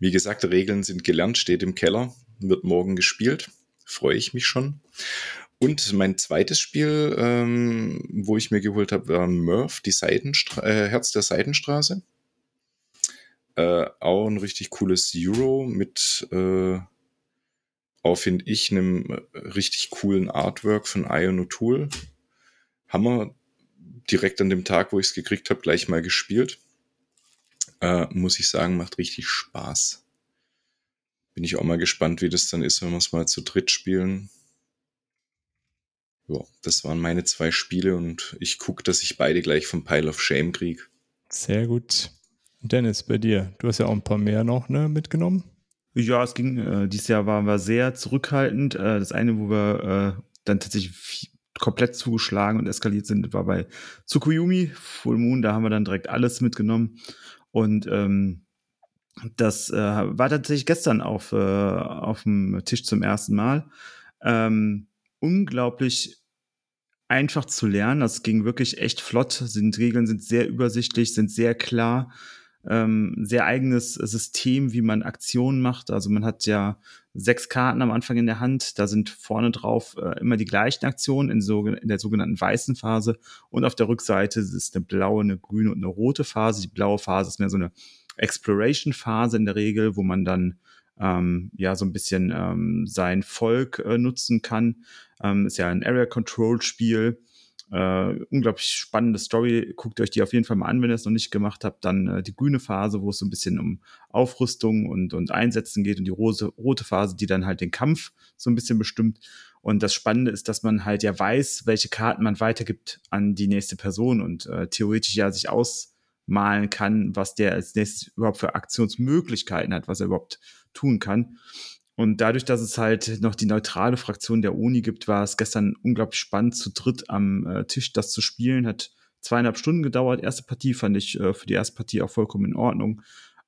[SPEAKER 6] Wie gesagt, Regeln sind gelernt, steht im Keller, wird morgen gespielt. Freue ich mich schon. Und mein zweites Spiel, ähm, wo ich mir geholt habe, war Murph, die Seidenstra äh, Herz der Seidenstraße. Äh, auch ein richtig cooles Euro mit, äh, auch finde ich, einem richtig coolen Artwork von Ion O'Toole. Haben wir direkt an dem Tag, wo ich es gekriegt habe, gleich mal gespielt. Äh, muss ich sagen, macht richtig Spaß. Bin ich auch mal gespannt, wie das dann ist, wenn wir es mal zu dritt spielen ja, das waren meine zwei Spiele und ich gucke, dass ich beide gleich vom Pile of Shame kriege.
[SPEAKER 2] Sehr gut. Dennis, bei dir, du hast ja auch ein paar mehr noch ne, mitgenommen.
[SPEAKER 3] Ja, es ging, äh, dieses Jahr waren wir sehr zurückhaltend. Äh, das eine, wo wir äh, dann tatsächlich komplett zugeschlagen und eskaliert sind, war bei Tsukuyomi, Full Moon, da haben wir dann direkt alles mitgenommen. Und ähm, das äh, war tatsächlich gestern auf, äh, auf dem Tisch zum ersten Mal. Ähm, unglaublich einfach zu lernen. Das ging wirklich echt flott. Die Regeln sind sehr übersichtlich, sind sehr klar. Ähm, sehr eigenes System, wie man Aktionen macht. Also man hat ja sechs Karten am Anfang in der Hand. Da sind vorne drauf äh, immer die gleichen Aktionen in, so, in der sogenannten weißen Phase. Und auf der Rückseite ist eine blaue, eine grüne und eine rote Phase. Die blaue Phase ist mehr so eine Exploration-Phase in der Regel, wo man dann ähm, ja so ein bisschen ähm, sein Volk äh, nutzen kann. Ähm, ist ja ein Area Control Spiel. Äh, unglaublich spannende Story. Guckt euch die auf jeden Fall mal an, wenn ihr es noch nicht gemacht habt. Dann äh, die grüne Phase, wo es so ein bisschen um Aufrüstung und, und Einsätzen geht und die rote, rote Phase, die dann halt den Kampf so ein bisschen bestimmt. Und das Spannende ist, dass man halt ja weiß, welche Karten man weitergibt an die nächste Person und äh, theoretisch ja sich ausmalen kann, was der als nächstes überhaupt für Aktionsmöglichkeiten hat, was er überhaupt tun kann. Und dadurch, dass es halt noch die neutrale Fraktion der Uni gibt, war es gestern unglaublich spannend, zu dritt am äh, Tisch das zu spielen. Hat zweieinhalb Stunden gedauert. Erste Partie fand ich äh, für die erste Partie auch vollkommen in Ordnung.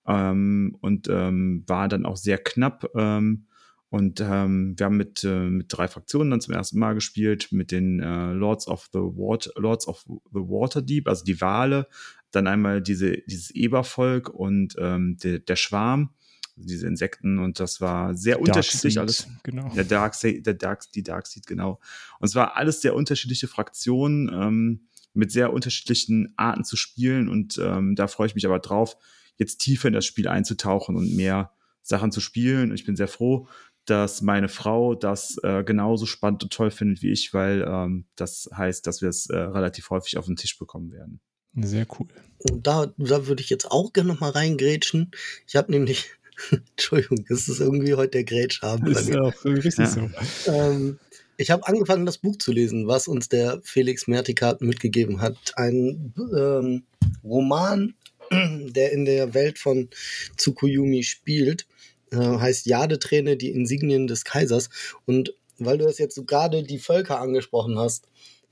[SPEAKER 3] ähm, und ähm, war dann auch sehr knapp. Ähm, und ähm, wir haben mit, äh, mit drei Fraktionen dann zum ersten Mal gespielt, mit den äh, Lords of the Water, Lords of the Waterdeep, also die Wale, dann einmal diese, dieses Ebervolk und ähm, de, der Schwarm, diese Insekten und das war sehr
[SPEAKER 2] Dark
[SPEAKER 3] unterschiedlich
[SPEAKER 2] Seed,
[SPEAKER 3] alles.
[SPEAKER 2] Genau.
[SPEAKER 3] Der Dark, der Dark, die Dark Seed, genau. Und es war alles sehr unterschiedliche Fraktionen ähm, mit sehr unterschiedlichen Arten zu spielen und ähm, da freue ich mich aber drauf, jetzt tiefer in das Spiel einzutauchen und mehr Sachen zu spielen. Und ich bin sehr froh, dass meine Frau das äh, genauso spannend und toll findet wie ich, weil ähm, das heißt, dass wir es äh, relativ häufig auf den Tisch bekommen werden.
[SPEAKER 2] Sehr cool.
[SPEAKER 5] Und da, da würde ich jetzt auch gerne noch mal reingrätschen. Ich habe nämlich, Entschuldigung, das ist irgendwie heute der Grätschabend.
[SPEAKER 2] Ist ja auch richtig
[SPEAKER 3] Ja.
[SPEAKER 2] so.
[SPEAKER 5] Ähm, ich habe angefangen, das Buch zu lesen, was uns der Felix Mertikat mitgegeben hat. Ein ähm, Roman, der in der Welt von Tsukuyomi spielt, äh, heißt Jadeträne, die Insignien des Kaisers. Und weil du das jetzt so gerade die Völker angesprochen hast,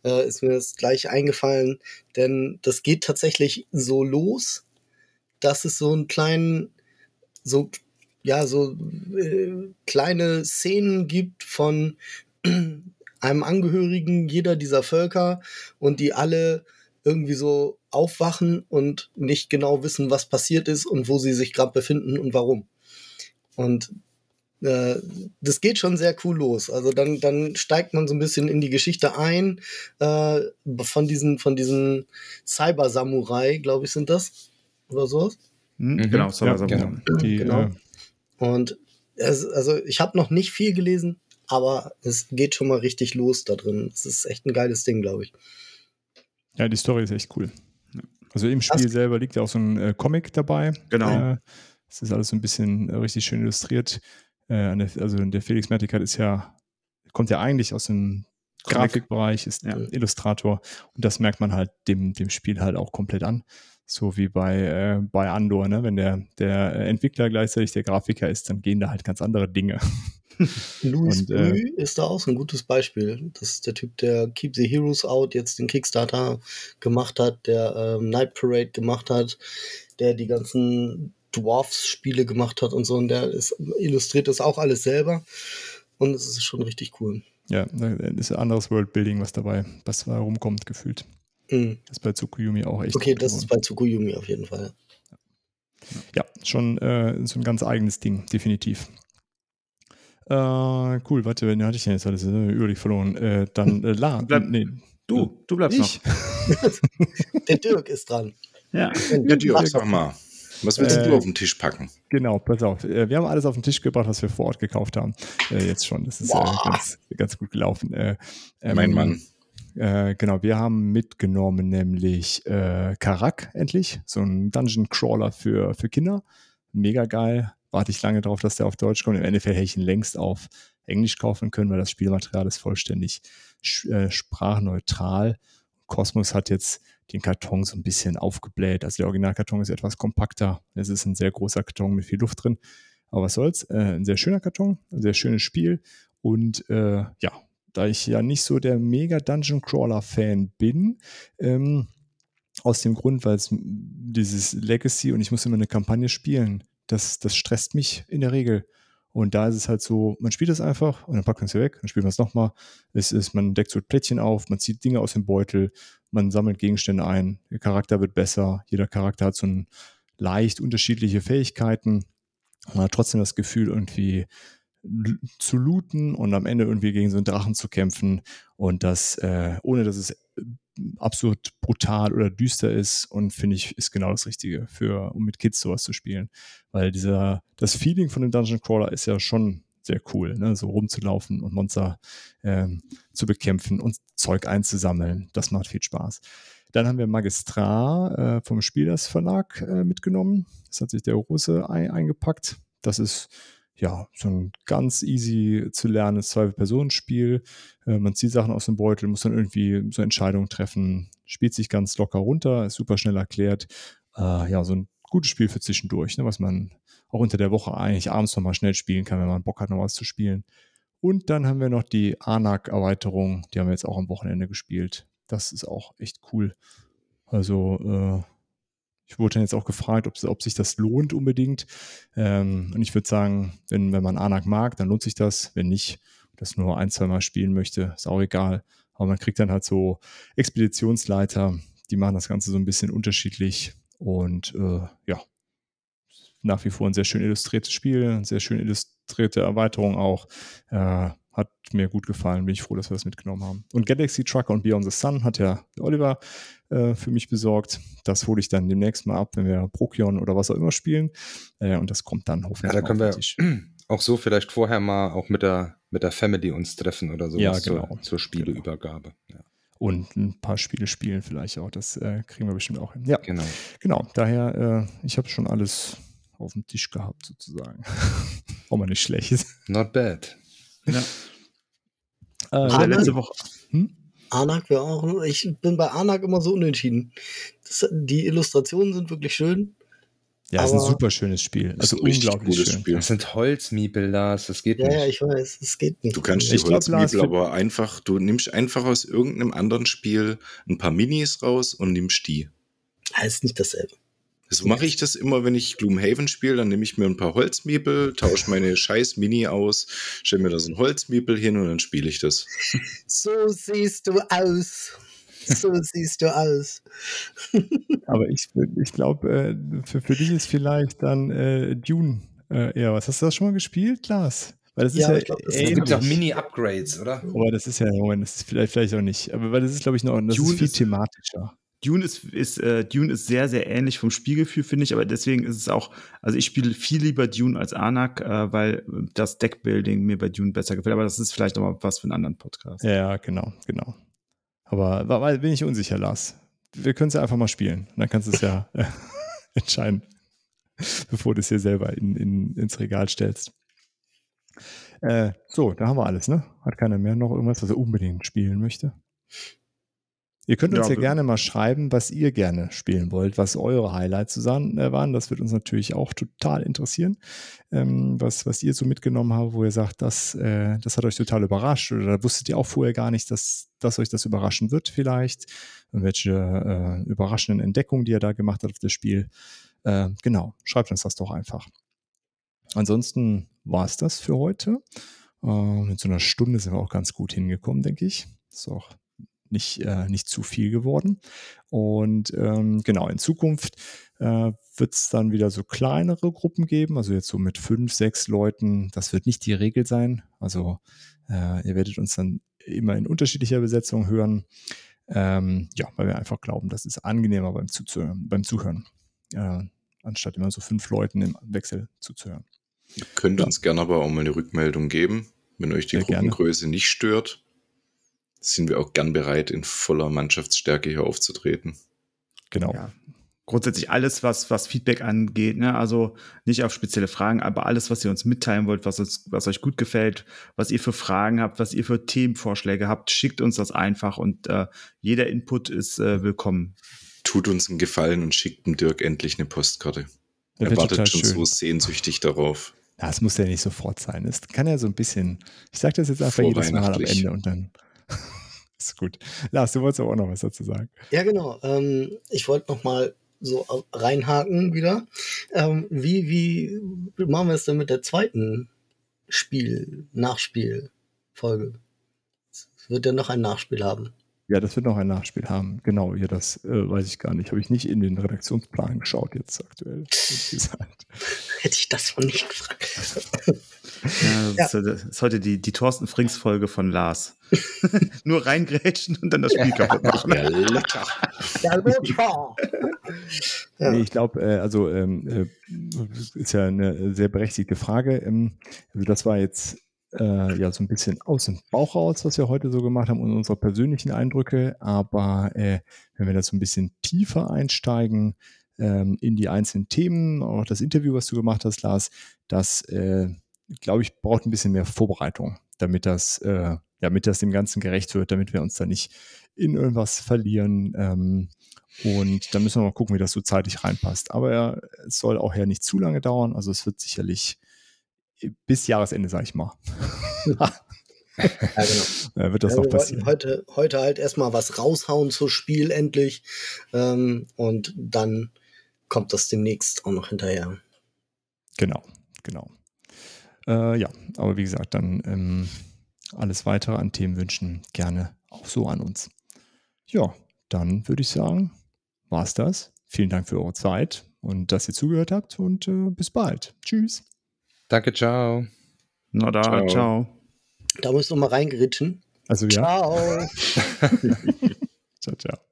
[SPEAKER 5] äh, ist mir das gleich eingefallen, denn das geht tatsächlich so los, dass es so einen kleinen, so, ja, so äh, kleine Szenen gibt von einem Angehörigen jeder dieser Völker und die alle irgendwie so aufwachen und nicht genau wissen, was passiert ist und wo sie sich gerade befinden und warum. Und äh, das geht schon sehr cool los. Also dann, dann steigt man so ein bisschen in die Geschichte ein äh, von diesen, von diesen Cyber-Samurai, glaube ich, sind das oder sowas.
[SPEAKER 3] Hm?
[SPEAKER 4] Mhm.
[SPEAKER 3] Genau, so
[SPEAKER 2] Ja,
[SPEAKER 4] genau.
[SPEAKER 3] wir.
[SPEAKER 2] Die,
[SPEAKER 5] Genau.
[SPEAKER 2] äh,
[SPEAKER 5] Und es, also ich habe noch nicht viel gelesen, aber es geht schon mal richtig los da drin. Es ist echt ein geiles Ding, glaube ich.
[SPEAKER 2] ja, die Story ist echt cool. Also im Spiel
[SPEAKER 5] Das-
[SPEAKER 2] selber liegt ja auch so ein äh, Comic dabei.
[SPEAKER 3] Genau.
[SPEAKER 2] Äh, Es ist alles so ein bisschen äh, richtig schön illustriert. Äh, der, also der Felix Mertikat ist ja, kommt ja eigentlich aus dem
[SPEAKER 3] Comic.
[SPEAKER 2] Grafikbereich, ist
[SPEAKER 3] Ja.
[SPEAKER 2] Illustrator und das merkt man halt dem, dem Spiel halt auch komplett an. So wie bei, äh, bei Andor, ne? wenn der, der Entwickler gleichzeitig der Grafiker ist, dann gehen da halt ganz andere Dinge.
[SPEAKER 5] Louis
[SPEAKER 2] Und, äh,
[SPEAKER 5] ist da auch so ein gutes Beispiel. Das ist der Typ, der Keep the Heroes Out jetzt den Kickstarter gemacht hat, der ähm, Night Parade gemacht hat, der die ganzen Dwarfs-Spiele gemacht hat und so. Und der ist, illustriert das auch alles selber. Und es ist schon richtig cool.
[SPEAKER 2] Ja, da ist ein anderes Worldbuilding, was dabei, was da rumkommt, gefühlt.
[SPEAKER 5] Mhm.
[SPEAKER 2] Das ist bei Tsukuyomi auch echt.
[SPEAKER 5] Okay, das
[SPEAKER 2] geworden.
[SPEAKER 5] ist bei Tsukuyomi auf jeden Fall.
[SPEAKER 2] Ja, schon äh, so ein ganz eigenes Ding, definitiv. Äh, cool, warte, wen hatte ich denn jetzt alles äh, überlich verloren? Äh, dann äh, La.
[SPEAKER 3] Bleib-
[SPEAKER 2] nee,
[SPEAKER 3] Du, du bleibst
[SPEAKER 2] ich.
[SPEAKER 5] Der Dirk ist dran.
[SPEAKER 3] noch. Ja.
[SPEAKER 6] Ja, Dirk, sag mal. Was willst
[SPEAKER 2] Äh,
[SPEAKER 6] du auf den Tisch packen?
[SPEAKER 2] Genau, pass auf. Äh, Wir haben alles auf den Tisch gebracht, was wir vor Ort gekauft haben. Äh, jetzt schon. Das ist äh, ganz, ganz gut gelaufen. Äh, ähm,
[SPEAKER 6] mein Mann.
[SPEAKER 2] Äh, genau, wir haben mitgenommen nämlich äh, Karak endlich, so ein Dungeon Crawler für, für Kinder. Mega geil. Warte ich lange drauf, dass der auf Deutsch kommt. Im Endeffekt hätte ich ihn längst auf Englisch kaufen können, weil das Spielmaterial ist vollständig äh, sprachneutral. Cosmos hat jetzt den Karton so ein bisschen aufgebläht. Also der Originalkarton ist etwas kompakter. Es ist ein sehr großer Karton mit viel Luft drin. Aber was soll's? Äh, ein sehr schöner Karton, ein sehr schönes Spiel. Und äh, ja, da ich ja nicht so der mega Dungeon Crawler Fan bin, ähm, aus dem Grund, weil es dieses Legacy und ich muss immer eine Kampagne spielen, das, das stresst mich in der Regel. Und da ist es halt so, man spielt es einfach und dann packt man es weg, dann spielt man es nochmal. Es ist, man deckt so Plättchen auf, man zieht Dinge aus dem Beutel, man sammelt Gegenstände ein, der Charakter wird besser, jeder Charakter hat so ein leicht unterschiedliche Fähigkeiten. Man hat trotzdem das Gefühl, irgendwie zu looten und am Ende irgendwie gegen so einen Drachen zu kämpfen und das, äh, ohne dass es äh, absurd brutal oder düster ist und finde ich, ist genau das Richtige für, um mit Kids sowas zu spielen. Weil dieser, das Feeling von dem Dungeon Crawler ist ja schon sehr cool, ne? so rumzulaufen und Monster ähm, zu bekämpfen und Zeug einzusammeln. Das macht viel Spaß. Dann haben wir Magistrar äh, vom Spielers Verlag äh, mitgenommen. Das hat sich der Russe ein, eingepackt. Das ist ja so ein ganz easy zu lernendes Zwei-Personen-Spiel. Äh, man zieht Sachen aus dem Beutel, muss dann irgendwie so Entscheidungen treffen, spielt sich ganz locker runter, ist super schnell erklärt. Äh, ja, so ein gutes Spiel für zwischendurch, ne, was man auch unter der Woche eigentlich abends nochmal schnell spielen kann, wenn man Bock hat, noch was zu spielen. Und dann haben wir noch die Anak-Erweiterung, die haben wir jetzt auch am Wochenende gespielt. Das ist auch echt cool. Also, äh, ich wurde dann jetzt auch gefragt, ob, ob sich das lohnt unbedingt. Ähm, und ich würde sagen, wenn, wenn man Anak mag, dann lohnt sich das. Wenn nicht, das nur ein, zwei Mal spielen möchte, ist auch egal. Aber man kriegt dann halt so Expeditionsleiter, die machen das Ganze so ein bisschen unterschiedlich. Und äh, ja, nach wie vor ein sehr schön illustriertes Spiel, eine sehr schön illustrierte Erweiterung auch. Äh, hat mir gut gefallen, bin ich froh, dass wir das mitgenommen haben. Und Galaxy Trucker und Beyond the Sun hat ja Oliver äh, für mich besorgt. Das hole ich dann demnächst mal ab, wenn wir Prokion oder was auch immer spielen. Äh, und das kommt dann hoffentlich.
[SPEAKER 4] Ja, da können wir auch so vielleicht vorher mal auch mit der, mit der Family uns treffen oder so
[SPEAKER 2] ja, genau.
[SPEAKER 4] zur, zur Spieleübergabe. Ja.
[SPEAKER 2] Und ein paar Spiele spielen vielleicht auch. Das äh, kriegen wir bestimmt auch hin. Ja,
[SPEAKER 4] genau.
[SPEAKER 2] Genau. Daher, äh, ich habe schon alles auf dem Tisch gehabt, sozusagen. Auch mal nicht schlecht.
[SPEAKER 4] Not bad.
[SPEAKER 3] Ja.
[SPEAKER 2] Äh,
[SPEAKER 3] Also letzte Woche.
[SPEAKER 2] hm?
[SPEAKER 5] Anak wäre auch. Ich bin bei Anak immer so unentschieden. Das, die Illustrationen sind wirklich schön.
[SPEAKER 2] Ja, ist ein super schönes Spiel.
[SPEAKER 6] Das ist
[SPEAKER 2] Also
[SPEAKER 6] ein
[SPEAKER 2] unglaublich
[SPEAKER 6] gutes
[SPEAKER 2] schön.
[SPEAKER 6] Spiel.
[SPEAKER 4] Das sind Holzmiepel, Lars, das geht
[SPEAKER 5] Ja,
[SPEAKER 4] nicht.
[SPEAKER 5] ja, ich weiß. Es geht nicht.
[SPEAKER 6] Du kannst die Holzmiebel aber einfach, du nimmst einfach aus irgendeinem anderen Spiel ein paar Minis raus und nimmst die.
[SPEAKER 5] Heißt nicht dasselbe.
[SPEAKER 6] So mache ich das immer, wenn ich Gloomhaven spiele, dann nehme ich mir ein paar Holzmiebel, tausche meine scheiß Mini aus, stelle mir da so ein Holzmiebel hin und dann spiele ich das.
[SPEAKER 5] So siehst du aus. So siehst du aus.
[SPEAKER 2] Aber ich, ich glaube, äh, für, für dich ist vielleicht dann äh, Dune äh, eher was. Hast du das schon mal gespielt, Klaas? Weil das ist
[SPEAKER 5] Ja,
[SPEAKER 2] ja,
[SPEAKER 5] aber ich glaub, das ist-
[SPEAKER 4] Es
[SPEAKER 2] ähnlich.
[SPEAKER 4] gibt ja auch Mini-Upgrades, oder?
[SPEAKER 2] Aber das ist ja, Moment, das ist vielleicht, vielleicht auch nicht. Aber weil das ist, glaube ich, noch das
[SPEAKER 3] Dune
[SPEAKER 2] ist viel
[SPEAKER 3] ist-
[SPEAKER 2] thematischer.
[SPEAKER 3] Dune ist, ist, äh, Dune ist sehr, sehr ähnlich vom Spielgefühl, finde ich, aber deswegen ist es auch, also ich spiele viel lieber Dune als Anak, äh, weil das Deckbuilding mir bei Dune besser gefällt, aber das ist vielleicht noch mal was für einen anderen Podcast.
[SPEAKER 2] Ja, genau, genau. Aber weil bin ich unsicher, Lars. Wir können es ja einfach mal spielen. Dann kannst du es ja äh, entscheiden, bevor du es hier selber in, in, ins Regal stellst. Äh, so, da haben wir alles, ne? Hat keiner mehr noch irgendwas, was er unbedingt spielen möchte? Ihr könnt uns
[SPEAKER 3] Ja,
[SPEAKER 2] ja, gerne mal schreiben, was ihr gerne spielen wollt, was eure Highlights äh, waren. Das wird uns natürlich auch total interessieren, ähm, was, was ihr so mitgenommen habt, wo ihr sagt, das, äh, das hat euch total überrascht oder da wusstet ihr auch vorher gar nicht, dass, dass euch das überraschen wird vielleicht. Irgendwelche äh, überraschenden Entdeckungen, die ihr da gemacht habt auf das Spiel. Äh, genau, schreibt uns das doch einfach. Ansonsten war es das für heute. Äh, mit so einer Stunde sind wir auch ganz gut hingekommen, denke ich. Ist auch nicht, äh, nicht zu viel geworden. Und ähm, genau, in Zukunft äh, wird es dann wieder so kleinere Gruppen geben, also jetzt so mit fünf, sechs Leuten. Das wird nicht die Regel sein. Also äh, ihr werdet uns dann immer in unterschiedlicher Besetzung hören. Ähm, ja, weil wir einfach glauben, das ist angenehmer beim, Zuzuhören, beim Zuhören, äh, anstatt immer so fünf Leuten im Wechsel zuzuhören.
[SPEAKER 6] Ihr könnt uns gerne aber auch mal eine Rückmeldung geben, wenn euch die
[SPEAKER 2] Ja, gerne.
[SPEAKER 6] Gruppengröße nicht stört. Sind wir auch gern bereit, in voller Mannschaftsstärke hier aufzutreten.
[SPEAKER 2] Genau.
[SPEAKER 3] Ja. Grundsätzlich alles, was, was Feedback angeht, ne? also nicht auf spezielle Fragen, aber alles, was ihr uns mitteilen wollt, was, uns, was euch gut gefällt, was ihr für Fragen habt, was ihr für Themenvorschläge habt, schickt uns das einfach und äh, jeder Input ist äh, willkommen.
[SPEAKER 6] Tut uns einen Gefallen und schickt dem Dirk endlich eine Postkarte.
[SPEAKER 2] Das
[SPEAKER 6] Er wartet schon
[SPEAKER 2] schön.
[SPEAKER 6] so sehnsüchtig darauf.
[SPEAKER 2] Ja, es muss ja nicht sofort sein. Es kann ja so ein bisschen. Ich sage das jetzt einfach jedes Mal am. Ende und dann ist gut. Lars, du wolltest aber auch noch was dazu sagen.
[SPEAKER 5] Ja, genau. Ähm, ich wollte noch mal so reinhaken wieder. Ähm, wie, wie machen wir es denn mit der zweiten Spiel, Nachspielfolge? Es wird ja noch ein Nachspiel haben.
[SPEAKER 2] Ja, das wird noch ein Nachspiel haben. Genau, ja, das äh, weiß ich gar nicht. Habe ich nicht in den Redaktionsplan geschaut jetzt aktuell.
[SPEAKER 5] Hätte ich das von nicht gefragt.
[SPEAKER 3] Ja, das, Ist, heute die, die Thorsten Frings-Folge von Lars. Nur reingrätschen und dann das Spiel kaputt machen.
[SPEAKER 6] Ja, lecker.
[SPEAKER 5] Ja, Lothar. Ja.
[SPEAKER 2] Nee, ich glaube, äh, also ähm, äh, ist ja eine sehr berechtigte Frage. Ähm, also das war jetzt äh, ja so ein bisschen aus dem Bauch raus, was wir heute so gemacht haben und unsere persönlichen Eindrücke. Aber äh, wenn wir da so ein bisschen tiefer einsteigen ähm, in die einzelnen Themen, auch das Interview, was du gemacht hast, Lars, das äh, glaube ich braucht ein bisschen mehr Vorbereitung, damit das, äh, damit das dem Ganzen gerecht wird, damit wir uns da nicht in irgendwas verlieren. Ähm, und dann müssen wir mal gucken, wie das so zeitlich reinpasst. Aber es soll auch ja nicht zu lange dauern. Also es wird sicherlich bis Jahresende, sage ich mal.
[SPEAKER 5] Ja, genau.
[SPEAKER 2] Äh, wird das
[SPEAKER 5] ja,
[SPEAKER 2] noch
[SPEAKER 5] wir
[SPEAKER 2] passieren.
[SPEAKER 5] heute, heute halt erstmal was raushauen zu Spiel endlich. Ähm, und dann kommt das demnächst auch noch hinterher.
[SPEAKER 2] Genau, genau. Äh, ja, aber wie gesagt, dann ähm, alles weitere an Themenwünschen gerne auch so an uns. Ja, dann würde ich sagen, war es das. Vielen Dank für eure Zeit und dass ihr zugehört habt und äh, bis bald. Tschüss.
[SPEAKER 4] Danke, ciao.
[SPEAKER 3] Na da, ciao. ciao.
[SPEAKER 5] Da musst du mal reingeritschen.
[SPEAKER 2] Also ja.
[SPEAKER 5] Ciao.
[SPEAKER 2] ciao, ciao.